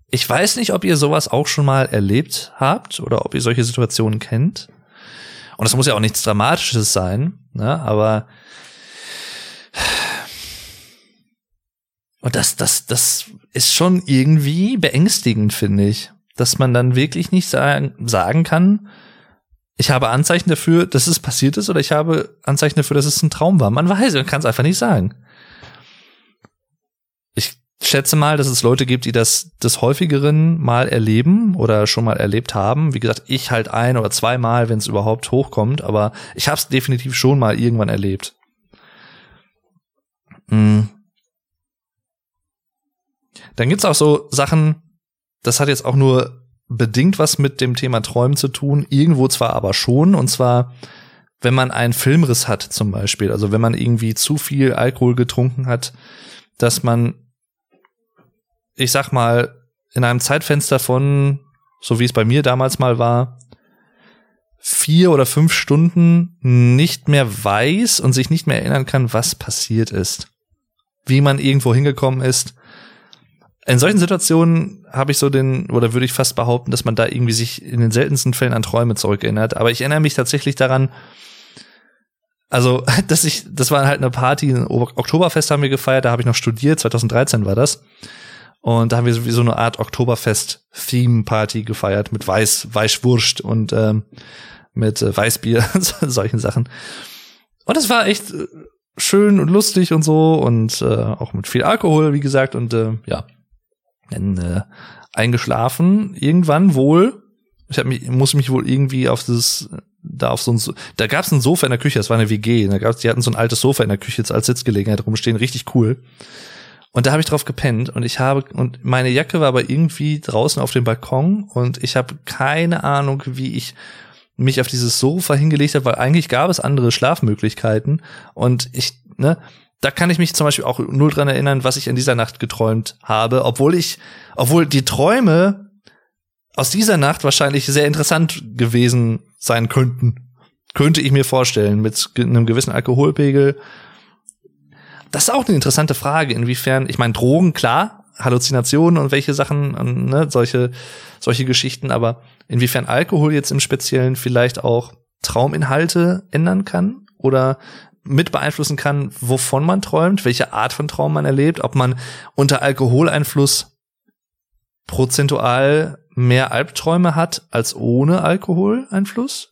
Ich weiß nicht, ob ihr sowas auch schon mal erlebt habt oder ob ihr solche Situationen kennt. Und das muss ja auch nichts Dramatisches sein, ne? aber und das, das, das ist schon irgendwie beängstigend, finde ich, dass man dann wirklich nicht sagen, sagen kann, ich habe Anzeichen dafür, dass es passiert ist, oder ich habe Anzeichen dafür, dass es ein Traum war. Man weiß, man kann es einfach nicht sagen. Ich schätze mal, dass es Leute gibt, die das des häufigeren mal erleben oder schon mal erlebt haben. Wie gesagt, ich halt ein oder zweimal, wenn es überhaupt hochkommt, aber ich habe es definitiv schon mal irgendwann erlebt. Mhm. Dann gibt's auch so Sachen, das hat jetzt auch nur bedingt was mit dem Thema Träumen zu tun, irgendwo zwar aber schon, und zwar, wenn man einen Filmriss hat zum Beispiel, also wenn man irgendwie zu viel Alkohol getrunken hat, dass man ich sag mal, in einem Zeitfenster von, so wie es bei mir damals mal war, vier oder fünf Stunden nicht mehr weiß und sich nicht mehr erinnern kann, was passiert ist. Wie man irgendwo hingekommen ist. In solchen Situationen habe ich so den, oder würde ich fast behaupten, dass man da irgendwie sich in den seltensten Fällen an Träume zurückerinnert. Aber ich erinnere mich tatsächlich daran, also, dass ich, das war halt eine Party, ein Oktoberfest haben wir gefeiert, da habe ich noch studiert, 2013 war das. Und da haben wir so eine Art Oktoberfest-Theme-Party gefeiert mit Weiß, Weißwurst und ähm, mit äh, Weißbier, solchen Sachen. Und es war echt äh, schön und lustig und so und äh, auch mit viel Alkohol, wie gesagt. Und äh, ja, dann äh, eingeschlafen. Irgendwann wohl. Ich hab mich, muss mich wohl irgendwie auf das da auf so ein, da gab's ein Sofa in der Küche, das war eine WG, da gab's, die hatten so ein altes Sofa in der Küche jetzt als Sitzgelegenheit rumstehen, richtig cool. Und da habe ich drauf gepennt und ich habe und meine Jacke war aber irgendwie draußen auf dem Balkon und ich habe keine Ahnung, wie ich mich auf dieses Sofa hingelegt habe, weil eigentlich gab es andere Schlafmöglichkeiten und ich, ne, da kann ich mich zum Beispiel auch null dran erinnern, was ich in dieser Nacht geträumt habe, obwohl ich, obwohl die Träume aus dieser Nacht wahrscheinlich sehr interessant gewesen sein könnten. Könnte ich mir vorstellen, mit einem gewissen Alkoholpegel das ist auch eine interessante Frage, inwiefern, ich meine, Drogen, klar, Halluzinationen und welche Sachen, ne, solche, solche Geschichten, aber inwiefern Alkohol jetzt im Speziellen vielleicht auch Trauminhalte ändern kann oder mit beeinflussen kann, wovon man träumt, welche Art von Traum man erlebt, ob man unter Alkoholeinfluss prozentual mehr Albträume hat als ohne Alkoholeinfluss?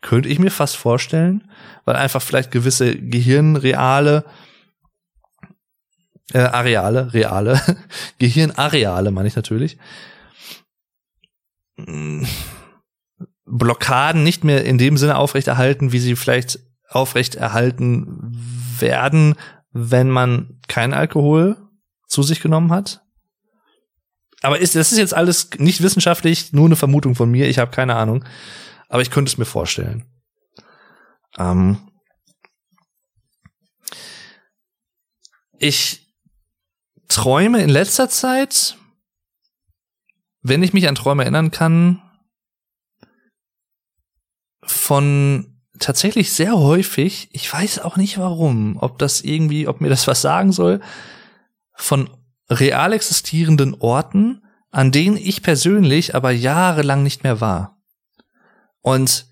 Könnte ich mir fast vorstellen, weil einfach vielleicht gewisse Gehirnreale äh, Areale, reale, Gehirnareale meine ich natürlich, Blockaden nicht mehr in dem Sinne aufrechterhalten, wie sie vielleicht aufrechterhalten werden, wenn man kein Alkohol zu sich genommen hat. Aber ist, das ist jetzt alles nicht wissenschaftlich, nur eine Vermutung von mir, ich habe keine Ahnung. Aber ich könnte es mir vorstellen. Ähm ich träume in letzter Zeit, wenn ich mich an Träume erinnern kann, von tatsächlich sehr häufig, ich weiß auch nicht warum, ob das irgendwie, ob mir das was sagen soll, von real existierenden Orten, an denen ich persönlich aber jahrelang nicht mehr war. Und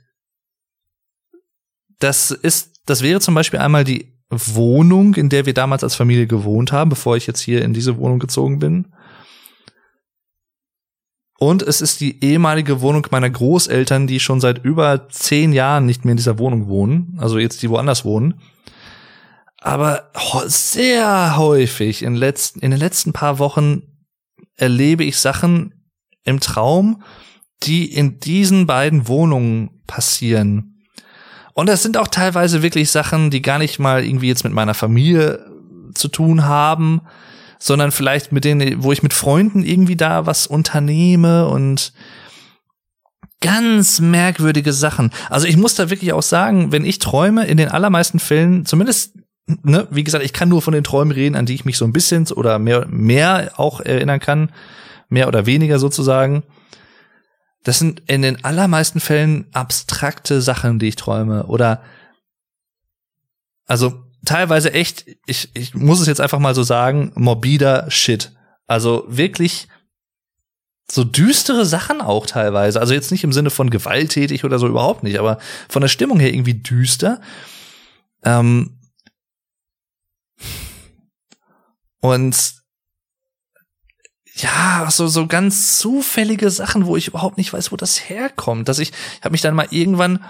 das ist, das wäre zum Beispiel einmal die Wohnung, in der wir damals als Familie gewohnt haben, bevor ich jetzt hier in diese Wohnung gezogen bin. Und es ist die ehemalige Wohnung meiner Großeltern, die schon seit über zehn Jahren nicht mehr in dieser Wohnung wohnen, also jetzt die woanders wohnen. Aber sehr häufig in, letzten, in den letzten paar Wochen erlebe ich Sachen im Traum, die in diesen beiden Wohnungen passieren. Und das sind auch teilweise wirklich Sachen, die gar nicht mal irgendwie jetzt mit meiner Familie zu tun haben, sondern vielleicht mit denen, wo ich mit Freunden irgendwie da was unternehme und ganz merkwürdige Sachen. Also ich muss da wirklich auch sagen, wenn ich träume, in den allermeisten Fällen, zumindest, ne, wie gesagt, ich kann nur von den Träumen reden, an die ich mich so ein bisschen oder mehr, mehr auch erinnern kann, mehr oder weniger sozusagen. Das sind in den allermeisten Fällen abstrakte Sachen, die ich träume oder also teilweise echt, ich, ich muss es jetzt einfach mal so sagen, morbider Shit. Also wirklich so düstere Sachen auch teilweise. Also jetzt nicht im Sinne von gewalttätig oder so überhaupt nicht, aber von der Stimmung her irgendwie düster. Ähm und ja, so so ganz zufällige Sachen, wo ich überhaupt nicht weiß, wo das herkommt. Dass ich, ich habe mich dann mal irgendwann,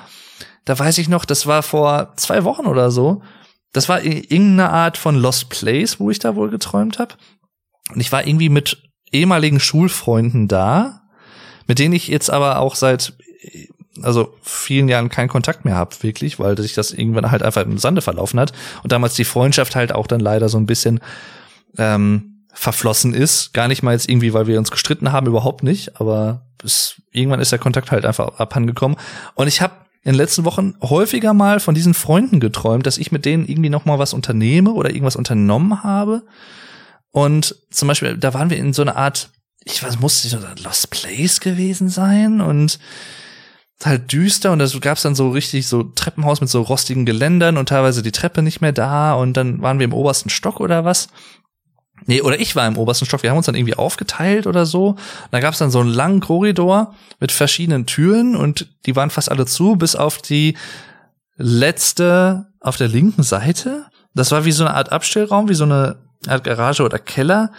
da weiß ich noch, das war vor zwei Wochen oder so, das war irgendeine Art von Lost Place, wo ich da wohl geträumt habe. Und ich war irgendwie mit ehemaligen Schulfreunden da, mit denen ich jetzt aber auch seit also vielen Jahren keinen Kontakt mehr habe, wirklich, weil sich das irgendwann halt einfach im Sande verlaufen hat und damals die Freundschaft halt auch dann leider so ein bisschen ähm, verflossen ist. Gar nicht mal jetzt irgendwie, weil wir uns gestritten haben, überhaupt nicht, aber bis, irgendwann ist der Kontakt halt einfach abhandengekommen. Und ich habe in den letzten Wochen häufiger mal von diesen Freunden geträumt, dass ich mit denen irgendwie noch mal was unternehme oder irgendwas unternommen habe. Und zum Beispiel, da waren wir in so einer Art, ich weiß, musste so ein Lost Place gewesen sein und halt düster und da gab's dann so richtig so Treppenhaus mit so rostigen Geländern und teilweise die Treppe nicht mehr da und dann waren wir im obersten Stock oder was Nee, oder ich war im obersten Stock. Wir haben uns dann irgendwie aufgeteilt oder so. Da gab es dann so einen langen Korridor mit verschiedenen Türen und die waren fast alle zu, bis auf die letzte auf der linken Seite. Das war wie so eine Art Abstellraum, wie so eine Art Garage oder Keller,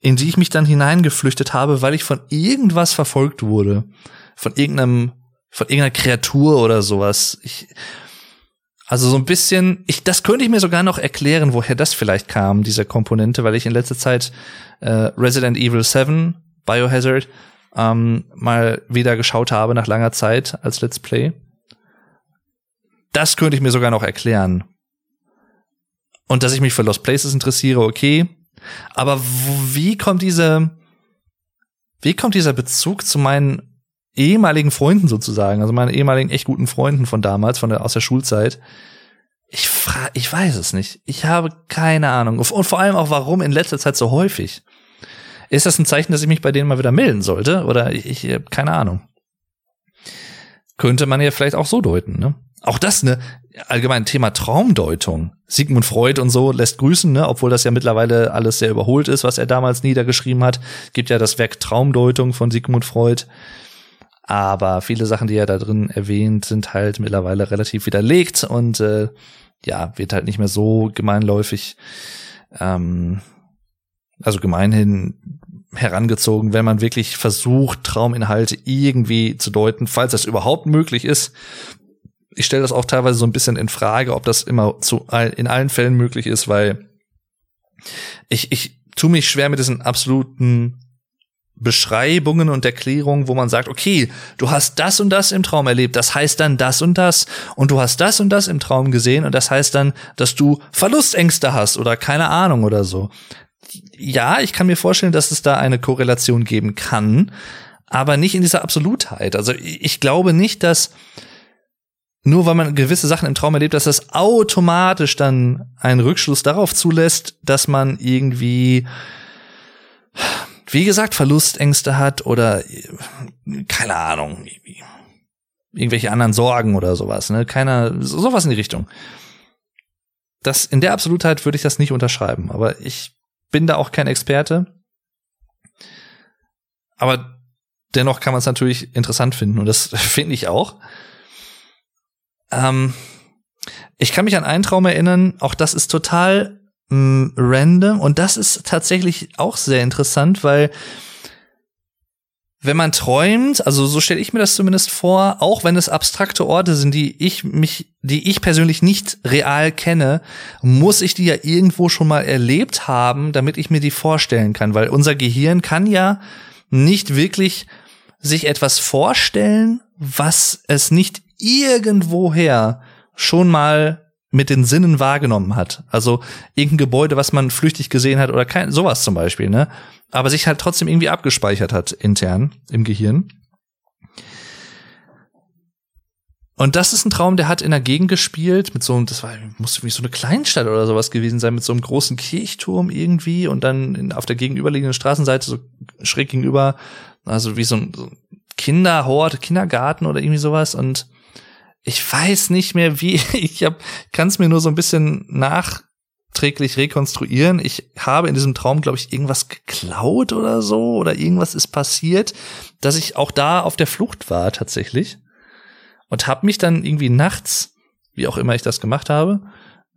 in die ich mich dann hineingeflüchtet habe, weil ich von irgendwas verfolgt wurde. Von irgendeinem, von irgendeiner Kreatur oder sowas. Ich, also so ein bisschen, ich, das könnte ich mir sogar noch erklären, woher das vielleicht kam, diese Komponente, weil ich in letzter Zeit äh, Resident Evil 7, Biohazard, ähm, mal wieder geschaut habe nach langer Zeit als Let's Play. Das könnte ich mir sogar noch erklären. Und dass ich mich für Lost Places interessiere, okay. Aber wie kommt diese, wie kommt dieser Bezug zu meinen ehemaligen Freunden sozusagen, also meine ehemaligen echt guten Freunden von damals, von der, aus der Schulzeit. Ich frage, ich weiß es nicht. Ich habe keine Ahnung. Und vor allem auch, warum in letzter Zeit so häufig. Ist das ein Zeichen, dass ich mich bei denen mal wieder melden sollte? Oder ich, ich habe keine Ahnung. Könnte man ja vielleicht auch so deuten, ne? Auch das, ne, allgemein Thema Traumdeutung. Sigmund Freud und so lässt grüßen, ne, obwohl das ja mittlerweile alles sehr überholt ist, was er damals niedergeschrieben hat. Gibt ja das Werk Traumdeutung von Sigmund Freud. Aber viele Sachen, die er da drin erwähnt, sind halt mittlerweile relativ widerlegt und äh, ja, wird halt nicht mehr so gemeinläufig, ähm, also gemeinhin herangezogen, wenn man wirklich versucht, Trauminhalte irgendwie zu deuten, falls das überhaupt möglich ist. Ich stelle das auch teilweise so ein bisschen in Frage, ob das immer zu in allen Fällen möglich ist, weil ich, ich tue mich schwer mit diesen absoluten Beschreibungen und Erklärungen, wo man sagt, okay, du hast das und das im Traum erlebt, das heißt dann das und das und du hast das und das im Traum gesehen und das heißt dann, dass du Verlustängste hast oder keine Ahnung oder so. Ja, ich kann mir vorstellen, dass es da eine Korrelation geben kann, aber nicht in dieser Absolutheit. Also ich glaube nicht, dass nur weil man gewisse Sachen im Traum erlebt, dass das automatisch dann einen Rückschluss darauf zulässt, dass man irgendwie wie gesagt, Verlustängste hat oder keine Ahnung, irgendwelche anderen Sorgen oder sowas, ne? Keiner, sowas in die Richtung. Das, in der Absolutheit würde ich das nicht unterschreiben, aber ich bin da auch kein Experte. Aber dennoch kann man es natürlich interessant finden und das finde ich auch. Ähm, ich kann mich an einen Traum erinnern, auch das ist total mh, mm, random. Und das ist tatsächlich auch sehr interessant, weil wenn man träumt, also so stelle ich mir das zumindest vor, auch wenn es abstrakte Orte sind, die ich mich, die ich persönlich nicht real kenne, muss ich die ja irgendwo schon mal erlebt haben, damit ich mir die vorstellen kann, weil unser Gehirn kann ja nicht wirklich sich etwas vorstellen, was es nicht irgendwoher schon mal mit den Sinnen wahrgenommen hat. Also irgendein Gebäude, was man flüchtig gesehen hat oder kein, sowas zum Beispiel, ne? Aber sich halt trotzdem irgendwie abgespeichert hat intern im Gehirn. Und das ist ein Traum, der hat in der Gegend gespielt, mit so einem, das war, musste wie so eine Kleinstadt oder sowas gewesen sein, mit so einem großen Kirchturm irgendwie und dann in, auf der gegenüberliegenden Straßenseite, so schräg gegenüber, also wie so ein, so ein Kinderhort, Kindergarten oder irgendwie sowas und ich weiß nicht mehr wie, ich hab, kann es mir nur so ein bisschen nachträglich rekonstruieren. Ich habe in diesem Traum, glaube ich, irgendwas geklaut oder so oder irgendwas ist passiert, dass ich auch da auf der Flucht war tatsächlich. Und habe mich dann irgendwie nachts, wie auch immer ich das gemacht habe,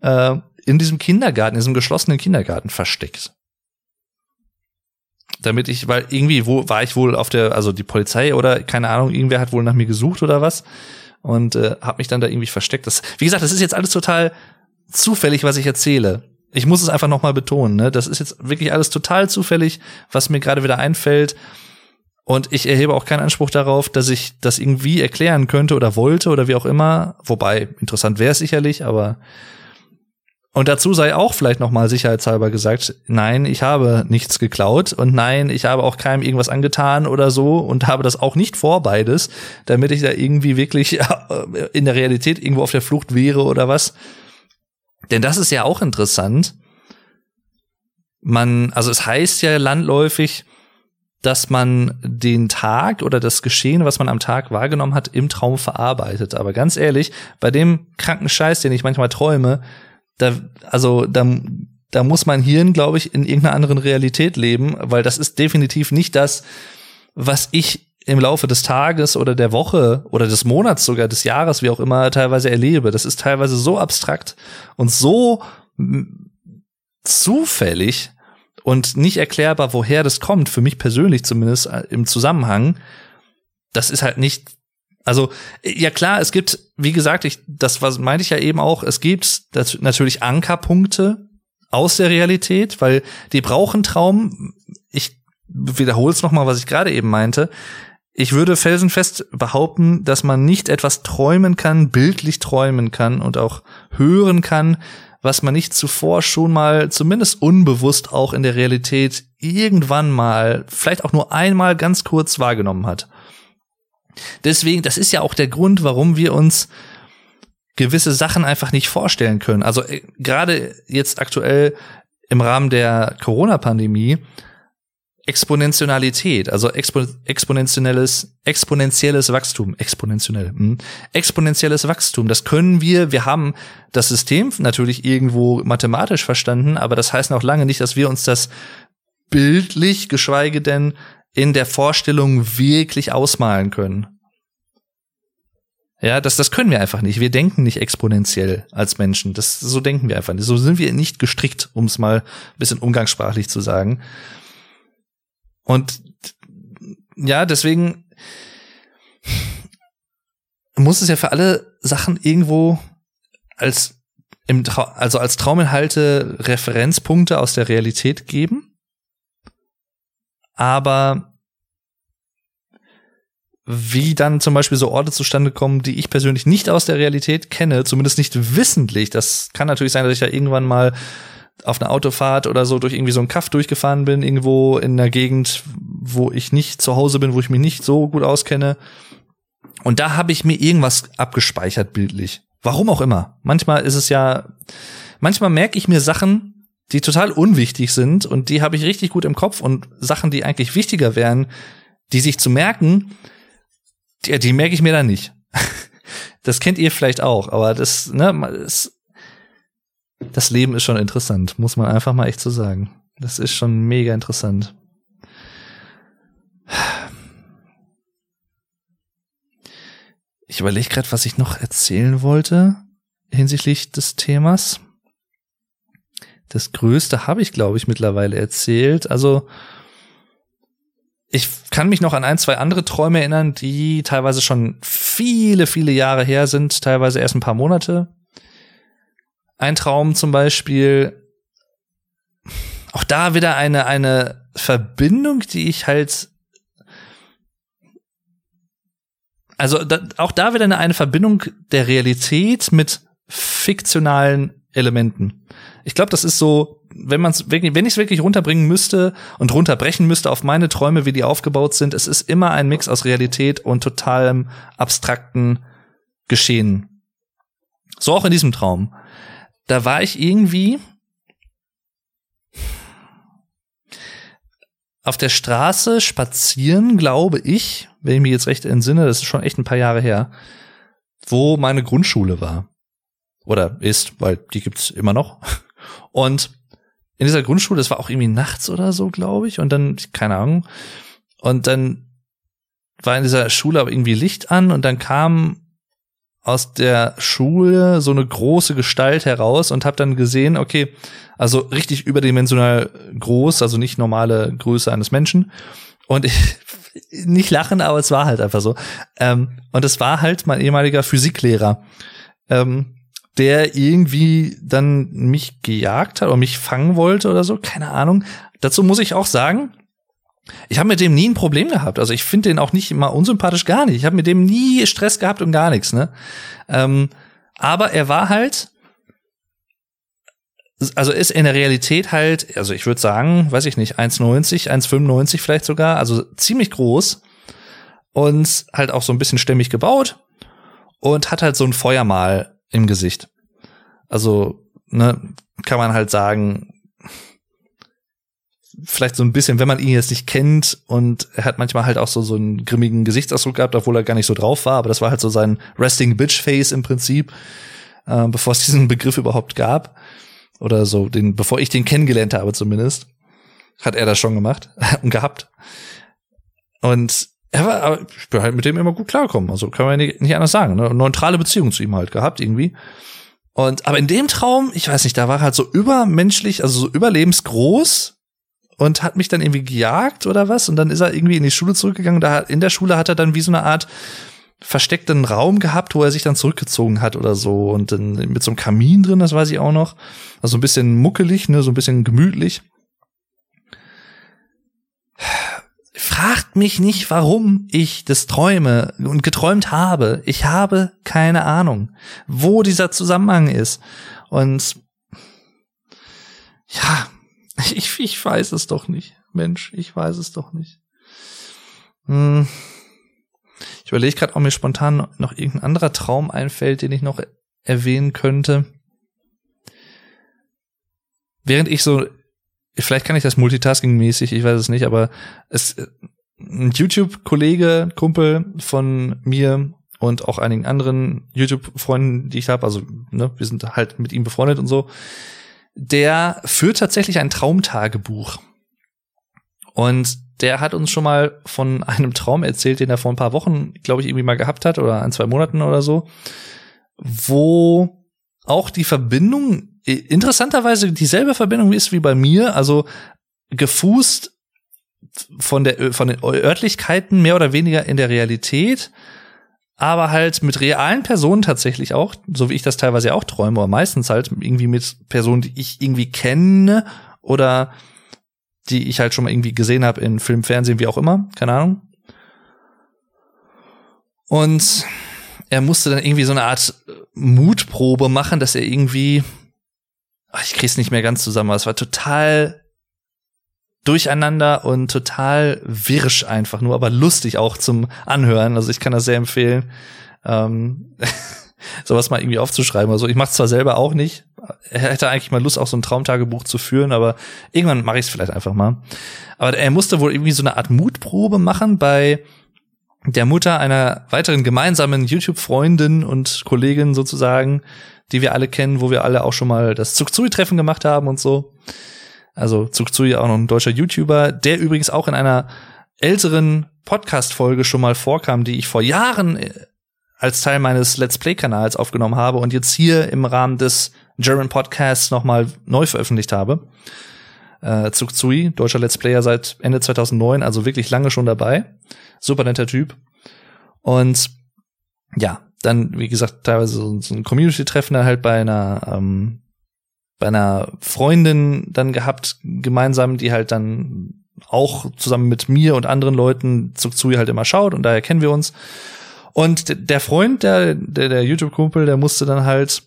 äh, in diesem Kindergarten, in diesem geschlossenen Kindergarten versteckt. Damit ich, weil irgendwie wo war ich wohl auf der, also die Polizei oder keine Ahnung, irgendwer hat wohl nach mir gesucht oder was und äh, habe mich dann da irgendwie versteckt. Das, wie gesagt, das ist jetzt alles total zufällig, was ich erzähle. Ich muss es einfach nochmal betonen. Ne? Das ist jetzt wirklich alles total zufällig, was mir gerade wieder einfällt. Und ich erhebe auch keinen Anspruch darauf, dass ich das irgendwie erklären könnte oder wollte oder wie auch immer. Wobei, interessant wäre es sicherlich, aber und dazu sei auch vielleicht nochmal sicherheitshalber gesagt, nein, ich habe nichts geklaut und nein, ich habe auch keinem irgendwas angetan oder so und habe das auch nicht vor beides, damit ich da irgendwie wirklich in der Realität irgendwo auf der Flucht wäre oder was. Denn das ist ja auch interessant. Man, also es heißt ja landläufig, dass man den Tag oder das Geschehen, was man am Tag wahrgenommen hat, im Traum verarbeitet. Aber ganz ehrlich, bei dem kranken Scheiß, den ich manchmal träume, da, also da, da muss mein Hirn, glaube ich, in irgendeiner anderen Realität leben, weil das ist definitiv nicht das, was ich im Laufe des Tages oder der Woche oder des Monats sogar des Jahres, wie auch immer, teilweise erlebe. Das ist teilweise so abstrakt und so zufällig und nicht erklärbar, woher das kommt, für mich persönlich zumindest äh, im Zusammenhang. Das ist halt nicht also, ja klar, es gibt, wie gesagt, ich, das was meinte ich ja eben auch, es gibt natürlich Ankerpunkte aus der Realität, weil die brauchen Traum. Ich wiederhole es nochmal, was ich gerade eben meinte. Ich würde felsenfest behaupten, dass man nicht etwas träumen kann, bildlich träumen kann und auch hören kann, was man nicht zuvor schon mal, zumindest unbewusst auch in der Realität irgendwann mal, vielleicht auch nur einmal ganz kurz wahrgenommen hat. Deswegen, das ist ja auch der Grund, warum wir uns gewisse Sachen einfach nicht vorstellen können. Also äh, gerade jetzt aktuell im Rahmen der Corona-Pandemie Exponentialität, also expo exponentielles, exponentielles Wachstum, exponentiell, hm, exponentielles Wachstum. Das können wir, wir haben das System natürlich irgendwo mathematisch verstanden, aber das heißt noch lange nicht, dass wir uns das bildlich, geschweige denn in der Vorstellung wirklich ausmalen können. Ja, das, das können wir einfach nicht. Wir denken nicht exponentiell als Menschen. Das, so denken wir einfach nicht. So sind wir nicht gestrickt, um es mal ein bisschen umgangssprachlich zu sagen. Und ja, deswegen muss es ja für alle Sachen irgendwo als im Trau also als Trauminhalte Referenzpunkte aus der Realität geben aber wie dann zum Beispiel so Orte zustande kommen, die ich persönlich nicht aus der Realität kenne, zumindest nicht wissentlich. Das kann natürlich sein, dass ich da irgendwann mal auf einer Autofahrt oder so durch irgendwie so einen Kaff durchgefahren bin, irgendwo in einer Gegend, wo ich nicht zu Hause bin, wo ich mich nicht so gut auskenne. Und da habe ich mir irgendwas abgespeichert bildlich. Warum auch immer. Manchmal ist es ja, manchmal merke ich mir Sachen, die total unwichtig sind und die habe ich richtig gut im Kopf und Sachen, die eigentlich wichtiger wären, die sich zu merken, die, die merke ich mir dann nicht. das kennt ihr vielleicht auch, aber das, ne, das, das Leben ist schon interessant, muss man einfach mal echt so sagen. Das ist schon mega interessant. Ich überlege gerade, was ich noch erzählen wollte hinsichtlich des Themas. Das Größte habe ich, glaube ich, mittlerweile erzählt. Also ich kann mich noch an ein, zwei andere Träume erinnern, die teilweise schon viele, viele Jahre her sind, teilweise erst ein paar Monate. Ein Traum zum Beispiel, auch da wieder eine, eine Verbindung, die ich halt also da, auch da wieder eine, eine Verbindung der Realität mit fiktionalen Elementen. Ich glaube, das ist so, wenn man wenn ich es wirklich runterbringen müsste und runterbrechen müsste auf meine Träume, wie die aufgebaut sind, es ist immer ein Mix aus Realität und totalem abstrakten Geschehen. So auch in diesem Traum. Da war ich irgendwie auf der Straße spazieren, glaube ich, wenn ich mich jetzt recht entsinne, das ist schon echt ein paar Jahre her, wo meine Grundschule war. Oder ist, weil die gibt's immer noch. Und in dieser Grundschule, das war auch irgendwie nachts oder so, glaube ich. Und dann, keine Ahnung. Und dann war in dieser Schule aber irgendwie Licht an und dann kam aus der Schule so eine große Gestalt heraus und habe dann gesehen, okay, also richtig überdimensional groß, also nicht normale Größe eines Menschen. Und ich, nicht lachen, aber es war halt einfach so. Ähm, und es war halt mein ehemaliger Physiklehrer, ähm, der irgendwie dann mich gejagt hat oder mich fangen wollte oder so, keine Ahnung. Dazu muss ich auch sagen, ich habe mit dem nie ein Problem gehabt. Also ich finde den auch nicht immer unsympathisch, gar nicht. Ich habe mit dem nie Stress gehabt und gar nichts. Ne? Ähm, aber er war halt, also ist in der Realität halt, also ich würde sagen, weiß ich nicht, 1,90, 1,95 vielleicht sogar, also ziemlich groß und halt auch so ein bisschen stämmig gebaut und hat halt so ein Feuermal im Gesicht. Also, ne, kann man halt sagen, vielleicht so ein bisschen, wenn man ihn jetzt nicht kennt und er hat manchmal halt auch so so einen grimmigen Gesichtsausdruck gehabt, obwohl er gar nicht so drauf war, aber das war halt so sein Resting Bitch Face im Prinzip, äh, bevor es diesen Begriff überhaupt gab oder so, den, bevor ich den kennengelernt habe zumindest, hat er das schon gemacht und gehabt. Und er war, aber ich bin halt mit dem immer gut klargekommen. Also kann man nicht, nicht anders sagen. Ne? Neutrale Beziehung zu ihm halt gehabt irgendwie. Und aber in dem Traum, ich weiß nicht, da war er halt so übermenschlich, also so überlebensgroß und hat mich dann irgendwie gejagt oder was. Und dann ist er irgendwie in die Schule zurückgegangen. Da in der Schule hat er dann wie so eine Art versteckten Raum gehabt, wo er sich dann zurückgezogen hat oder so und dann mit so einem Kamin drin, das weiß ich auch noch. Also ein bisschen muckelig, ne, so ein bisschen gemütlich. Fragt mich nicht, warum ich das träume und geträumt habe. Ich habe keine Ahnung, wo dieser Zusammenhang ist. Und ja, ich, ich weiß es doch nicht. Mensch, ich weiß es doch nicht. Hm. Ich überlege gerade, ob mir spontan noch irgendein anderer Traum einfällt, den ich noch erwähnen könnte. Während ich so, vielleicht kann ich das multitasking-mäßig, ich weiß es nicht, aber es, ein YouTube-Kollege, Kumpel von mir und auch einigen anderen YouTube-Freunden, die ich habe, also ne, wir sind halt mit ihm befreundet und so, der führt tatsächlich ein Traumtagebuch. Und der hat uns schon mal von einem Traum erzählt, den er vor ein paar Wochen, glaube ich, irgendwie mal gehabt hat oder ein, zwei Monaten oder so, wo auch die Verbindung interessanterweise dieselbe Verbindung ist wie bei mir, also gefußt von der von den Örtlichkeiten mehr oder weniger in der Realität, aber halt mit realen Personen tatsächlich auch, so wie ich das teilweise auch träume, aber meistens halt irgendwie mit Personen, die ich irgendwie kenne oder die ich halt schon mal irgendwie gesehen habe in Film, Fernsehen, wie auch immer, keine Ahnung. Und er musste dann irgendwie so eine Art Mutprobe machen, dass er irgendwie, ach, ich krieg's nicht mehr ganz zusammen, aber es war total durcheinander und total wirsch einfach nur, aber lustig auch zum Anhören. Also ich kann das sehr empfehlen. Ähm, sowas mal irgendwie aufzuschreiben. Also ich mache zwar selber auch nicht. Er hätte eigentlich mal Lust, auch so ein Traumtagebuch zu führen, aber irgendwann mache ich es vielleicht einfach mal. Aber er musste wohl irgendwie so eine Art Mutprobe machen bei der Mutter einer weiteren gemeinsamen YouTube-Freundin und Kollegin sozusagen, die wir alle kennen, wo wir alle auch schon mal das Zugzui-Treffen gemacht haben und so. Also Zugzui auch noch ein deutscher YouTuber, der übrigens auch in einer älteren Podcast-Folge schon mal vorkam, die ich vor Jahren äh, als Teil meines Let's Play-Kanals aufgenommen habe und jetzt hier im Rahmen des German Podcasts nochmal neu veröffentlicht habe. Äh, Zugzui, deutscher Let's Player seit Ende 2009, also wirklich lange schon dabei. Super netter Typ. Und ja, dann, wie gesagt, teilweise so ein Community-Treffen dann halt bei einer, ähm, bei einer Freundin dann gehabt, gemeinsam, die halt dann auch zusammen mit mir und anderen Leuten Zugzui halt immer schaut und daher kennen wir uns. Und der Freund, der, der, der YouTube-Kumpel, der musste dann halt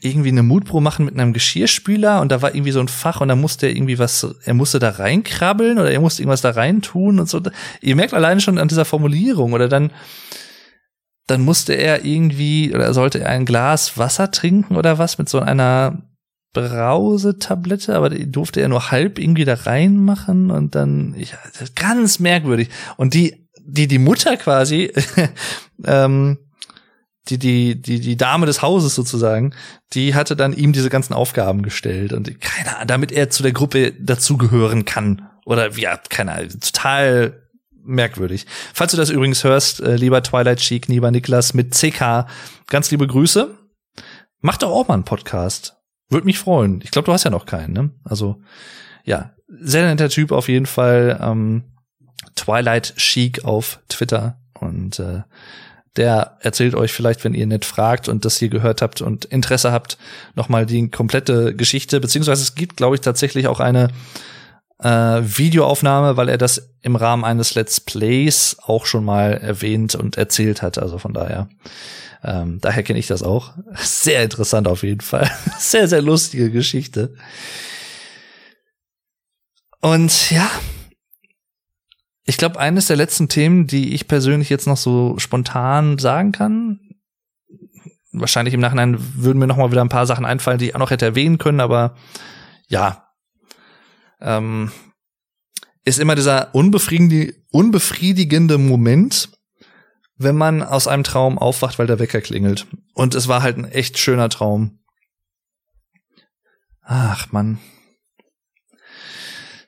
irgendwie eine Mutpro machen mit einem Geschirrspüler und da war irgendwie so ein Fach und da musste er irgendwie was, er musste da reinkrabbeln oder er musste irgendwas da rein tun und so. Ihr merkt alleine schon an dieser Formulierung oder dann, dann musste er irgendwie oder sollte er ein Glas Wasser trinken oder was mit so einer Brausetablette, aber die durfte er nur halb irgendwie da reinmachen und dann, ich, ganz merkwürdig. Und die, die, die Mutter quasi, ähm, die, die, die, die Dame des Hauses sozusagen, die hatte dann ihm diese ganzen Aufgaben gestellt und keine Ahnung, damit er zu der Gruppe dazugehören kann. Oder ja, keine Ahnung, total merkwürdig. Falls du das übrigens hörst, äh, lieber Twilight Chic, lieber Niklas mit CK, ganz liebe Grüße. Mach doch auch mal einen Podcast. Würde mich freuen. Ich glaube, du hast ja noch keinen, ne? Also, ja, sehr netter Typ auf jeden Fall. Ähm, Twilight Chic auf Twitter und äh, der erzählt euch vielleicht, wenn ihr nett fragt und das hier gehört habt und Interesse habt, nochmal die komplette Geschichte, beziehungsweise es gibt, glaube ich, tatsächlich auch eine äh, Videoaufnahme, weil er das im Rahmen eines Let's Plays auch schon mal erwähnt und erzählt hat. Also von daher, ähm, daher kenne ich das auch. Sehr interessant auf jeden Fall. Sehr, sehr lustige Geschichte. Und ja, ich glaube, eines der letzten Themen, die ich persönlich jetzt noch so spontan sagen kann, wahrscheinlich im Nachhinein würden mir noch mal wieder ein paar Sachen einfallen, die ich auch noch hätte erwähnen können, aber ja, ähm, ist immer dieser unbefriedigende, unbefriedigende Moment, wenn man aus einem Traum aufwacht, weil der Wecker klingelt. Und es war halt ein echt schöner Traum. Ach, Mann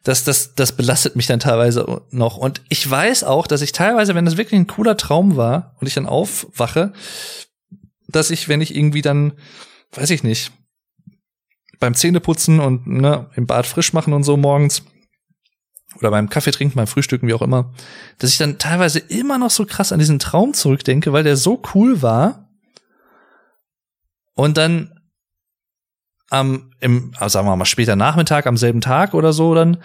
das, das, das belastet mich dann teilweise noch. Und ich weiß auch, dass ich teilweise, wenn das wirklich ein cooler Traum war und ich dann aufwache, dass ich, wenn ich irgendwie dann, weiß ich nicht, beim Zähneputzen und ne, im Bad frisch machen und so morgens oder beim Kaffee trinken, beim Frühstücken, wie auch immer, dass ich dann teilweise immer noch so krass an diesen Traum zurückdenke, weil der so cool war. Und dann am, im, also sagen wir mal, später Nachmittag, am selben Tag oder so, dann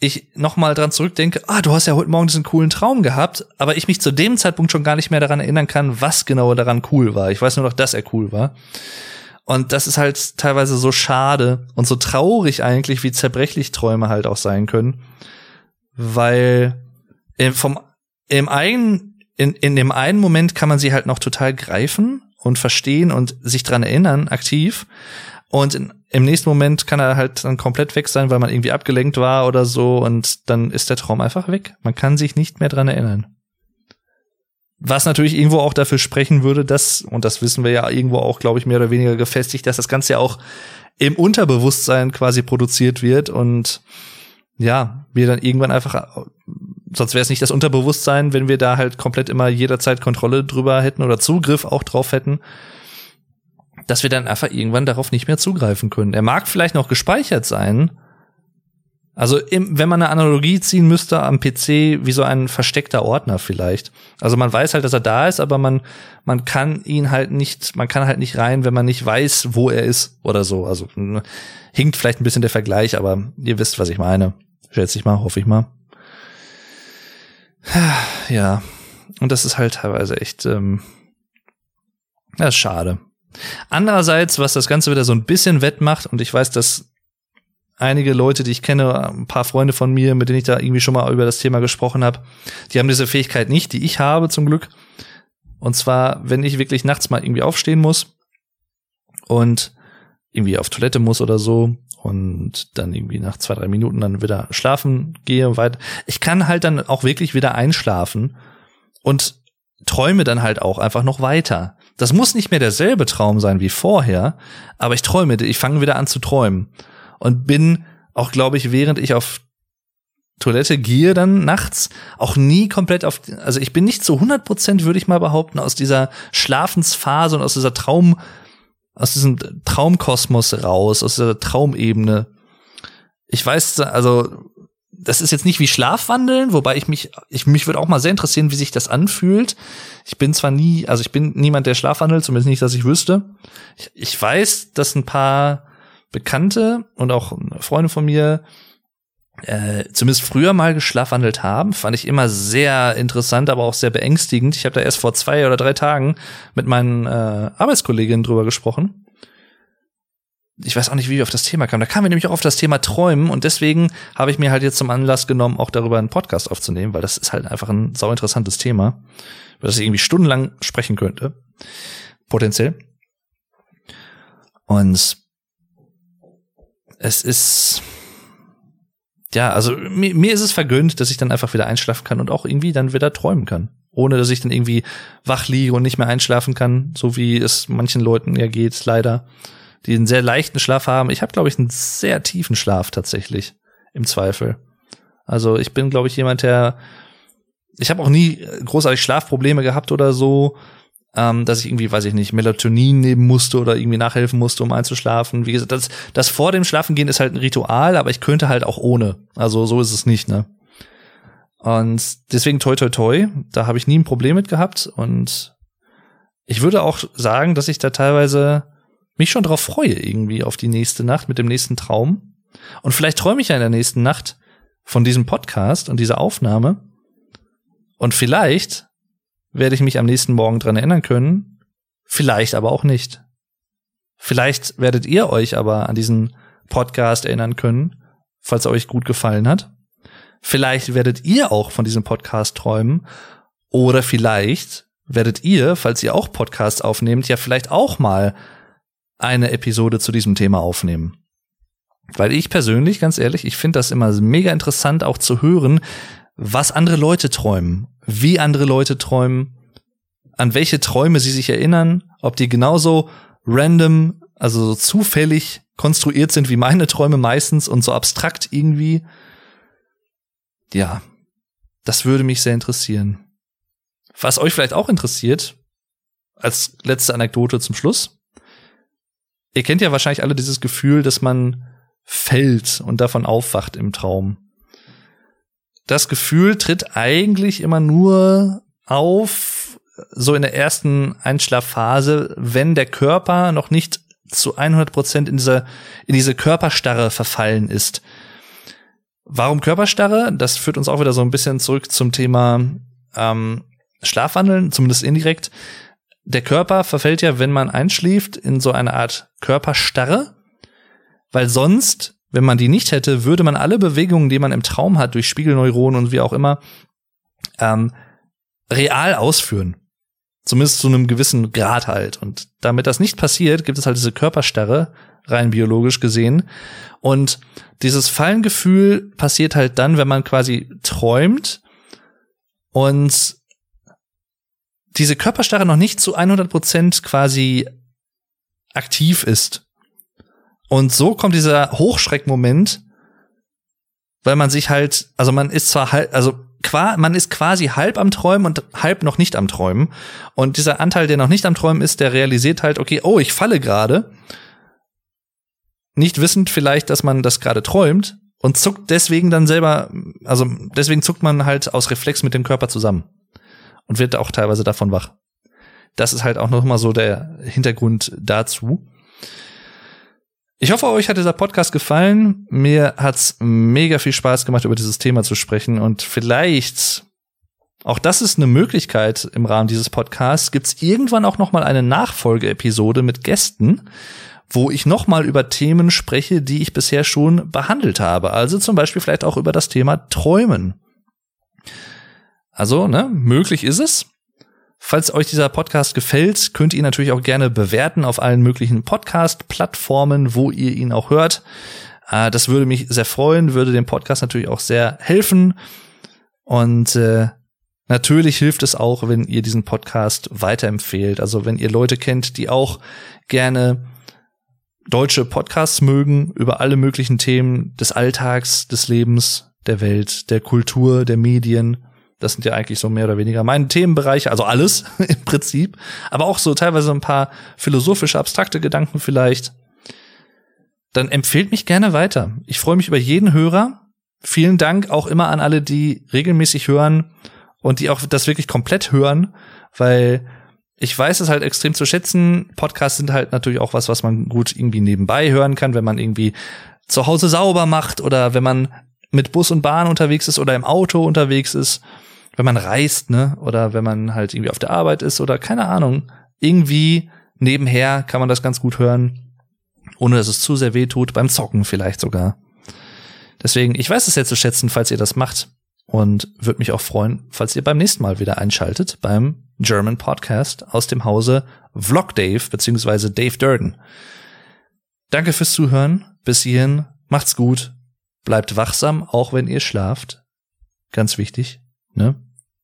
ich nochmal dran zurückdenke, ah, du hast ja heute Morgen diesen coolen Traum gehabt, aber ich mich zu dem Zeitpunkt schon gar nicht mehr daran erinnern kann, was genau daran cool war. Ich weiß nur noch, dass er cool war. Und das ist halt teilweise so schade und so traurig eigentlich, wie zerbrechlich Träume halt auch sein können. Weil vom, im einen, in, in dem einen Moment kann man sie halt noch total greifen und verstehen und sich dran erinnern, aktiv. Und in, im nächsten Moment kann er halt dann komplett weg sein, weil man irgendwie abgelenkt war oder so und dann ist der Traum einfach weg. Man kann sich nicht mehr dran erinnern. Was natürlich irgendwo auch dafür sprechen würde, dass, und das wissen wir ja irgendwo auch, glaube ich, mehr oder weniger gefestigt, dass das Ganze ja auch im Unterbewusstsein quasi produziert wird und ja, wir dann irgendwann einfach, sonst wäre es nicht das Unterbewusstsein, wenn wir da halt komplett immer jederzeit Kontrolle drüber hätten oder Zugriff auch drauf hätten dass wir dann einfach irgendwann darauf nicht mehr zugreifen können. Er mag vielleicht noch gespeichert sein. Also im, wenn man eine Analogie ziehen müsste am PC, wie so ein versteckter Ordner vielleicht. Also man weiß halt, dass er da ist, aber man, man kann ihn halt nicht, man kann halt nicht rein, wenn man nicht weiß, wo er ist oder so. Also hm, hinkt vielleicht ein bisschen der Vergleich, aber ihr wisst, was ich meine. Schätze ich mal, hoffe ich mal. Ja. Und das ist halt teilweise echt, ähm, das ist schade. Andererseits, was das Ganze wieder so ein bisschen wettmacht, und ich weiß, dass einige Leute, die ich kenne, ein paar Freunde von mir, mit denen ich da irgendwie schon mal über das Thema gesprochen habe, die haben diese Fähigkeit nicht, die ich habe zum Glück. Und zwar, wenn ich wirklich nachts mal irgendwie aufstehen muss und irgendwie auf Toilette muss oder so und dann irgendwie nach zwei, drei Minuten dann wieder schlafen gehe, weit. Ich kann halt dann auch wirklich wieder einschlafen und träume dann halt auch einfach noch weiter. Das muss nicht mehr derselbe Traum sein wie vorher, aber ich träume, ich fange wieder an zu träumen. Und bin auch, glaube ich, während ich auf Toilette gehe dann nachts auch nie komplett auf, also ich bin nicht zu 100 Prozent, würde ich mal behaupten, aus dieser Schlafensphase und aus dieser Traum, aus diesem Traumkosmos raus, aus dieser Traumebene. Ich weiß, also das ist jetzt nicht wie Schlafwandeln, wobei ich mich, ich mich würde auch mal sehr interessieren, wie sich das anfühlt. Ich bin zwar nie, also ich bin niemand, der Schlafwandelt, zumindest nicht, dass ich wüsste. Ich, ich weiß, dass ein paar Bekannte und auch Freunde von mir äh, zumindest früher mal geschlafwandelt haben, fand ich immer sehr interessant, aber auch sehr beängstigend. Ich habe da erst vor zwei oder drei Tagen mit meinen äh, Arbeitskolleginnen drüber gesprochen. Ich weiß auch nicht, wie wir auf das Thema kamen. Da kamen wir nämlich auch auf das Thema Träumen und deswegen habe ich mir halt jetzt zum Anlass genommen, auch darüber einen Podcast aufzunehmen, weil das ist halt einfach ein sau interessantes Thema, über das ich irgendwie stundenlang sprechen könnte. Potenziell. Und es ist ja, also mir, mir ist es vergönnt, dass ich dann einfach wieder einschlafen kann und auch irgendwie dann wieder träumen kann. Ohne dass ich dann irgendwie wach liege und nicht mehr einschlafen kann, so wie es manchen Leuten ja geht, leider. Die einen sehr leichten Schlaf haben. Ich habe, glaube ich, einen sehr tiefen Schlaf tatsächlich, im Zweifel. Also ich bin, glaube ich, jemand, der. Ich habe auch nie großartig Schlafprobleme gehabt oder so ähm, dass ich irgendwie, weiß ich nicht, Melatonin nehmen musste oder irgendwie nachhelfen musste, um einzuschlafen. Wie gesagt, das, das vor dem Schlafengehen ist halt ein Ritual, aber ich könnte halt auch ohne. Also so ist es nicht, ne? Und deswegen toi toi toi, da habe ich nie ein Problem mit gehabt und ich würde auch sagen, dass ich da teilweise mich schon drauf freue irgendwie auf die nächste Nacht mit dem nächsten Traum. Und vielleicht träume ich ja in der nächsten Nacht von diesem Podcast und dieser Aufnahme. Und vielleicht werde ich mich am nächsten Morgen dran erinnern können, vielleicht aber auch nicht. Vielleicht werdet ihr euch aber an diesen Podcast erinnern können, falls er euch gut gefallen hat. Vielleicht werdet ihr auch von diesem Podcast träumen oder vielleicht werdet ihr, falls ihr auch Podcasts aufnehmt, ja vielleicht auch mal eine Episode zu diesem Thema aufnehmen. Weil ich persönlich, ganz ehrlich, ich finde das immer mega interessant auch zu hören, was andere Leute träumen wie andere Leute träumen, an welche Träume sie sich erinnern, ob die genauso random, also so zufällig konstruiert sind wie meine Träume meistens und so abstrakt irgendwie. Ja, das würde mich sehr interessieren. Was euch vielleicht auch interessiert, als letzte Anekdote zum Schluss. Ihr kennt ja wahrscheinlich alle dieses Gefühl, dass man fällt und davon aufwacht im Traum das Gefühl tritt eigentlich immer nur auf, so in der ersten Einschlafphase, wenn der Körper noch nicht zu 100 Prozent in diese, in diese Körperstarre verfallen ist. Warum Körperstarre? Das führt uns auch wieder so ein bisschen zurück zum Thema ähm, Schlafwandeln, zumindest indirekt. Der Körper verfällt ja, wenn man einschläft, in so eine Art Körperstarre, weil sonst wenn man die nicht hätte, würde man alle Bewegungen, die man im Traum hat, durch Spiegelneuronen und wie auch immer, ähm, real ausführen. Zumindest zu einem gewissen Grad halt. Und damit das nicht passiert, gibt es halt diese Körperstarre, rein biologisch gesehen. Und dieses Fallengefühl passiert halt dann, wenn man quasi träumt und diese Körperstarre noch nicht zu 100 Prozent quasi aktiv ist. Und so kommt dieser Hochschreckmoment, weil man sich halt, also man ist zwar halb, also qua, man ist quasi halb am Träumen und halb noch nicht am Träumen. Und dieser Anteil, der noch nicht am Träumen ist, der realisiert halt, okay, oh, ich falle gerade. Nicht wissend vielleicht, dass man das gerade träumt und zuckt deswegen dann selber, also deswegen zuckt man halt aus Reflex mit dem Körper zusammen und wird auch teilweise davon wach. Das ist halt auch noch mal so der Hintergrund dazu. Ich hoffe, euch hat dieser Podcast gefallen. Mir hat's mega viel Spaß gemacht, über dieses Thema zu sprechen. Und vielleicht, auch das ist eine Möglichkeit im Rahmen dieses Podcasts, gibt's irgendwann auch noch mal eine Nachfolgeepisode mit Gästen, wo ich noch mal über Themen spreche, die ich bisher schon behandelt habe. Also zum Beispiel vielleicht auch über das Thema Träumen. Also, ne, möglich ist es. Falls euch dieser Podcast gefällt, könnt ihr ihn natürlich auch gerne bewerten auf allen möglichen Podcast-Plattformen, wo ihr ihn auch hört. Äh, das würde mich sehr freuen, würde dem Podcast natürlich auch sehr helfen. Und äh, natürlich hilft es auch, wenn ihr diesen Podcast weiterempfehlt. Also wenn ihr Leute kennt, die auch gerne deutsche Podcasts mögen über alle möglichen Themen des Alltags, des Lebens, der Welt, der Kultur, der Medien. Das sind ja eigentlich so mehr oder weniger meine Themenbereiche, also alles im Prinzip, aber auch so teilweise ein paar philosophische, abstrakte Gedanken vielleicht. Dann empfehlt mich gerne weiter. Ich freue mich über jeden Hörer. Vielen Dank auch immer an alle, die regelmäßig hören und die auch das wirklich komplett hören, weil ich weiß es halt extrem zu schätzen. Podcasts sind halt natürlich auch was, was man gut irgendwie nebenbei hören kann, wenn man irgendwie zu Hause sauber macht oder wenn man mit Bus und Bahn unterwegs ist oder im Auto unterwegs ist, wenn man reist, ne, oder wenn man halt irgendwie auf der Arbeit ist oder keine Ahnung, irgendwie nebenher kann man das ganz gut hören, ohne dass es zu sehr weh tut, beim Zocken vielleicht sogar. Deswegen, ich weiß es sehr zu schätzen, falls ihr das macht und würde mich auch freuen, falls ihr beim nächsten Mal wieder einschaltet beim German Podcast aus dem Hause Vlog Dave beziehungsweise Dave Durden. Danke fürs Zuhören. Bis hierhin. Macht's gut. Bleibt wachsam, auch wenn ihr schlaft. Ganz wichtig, ne?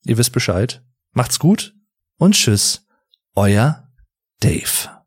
Ihr wisst Bescheid. Macht's gut und tschüss. Euer Dave.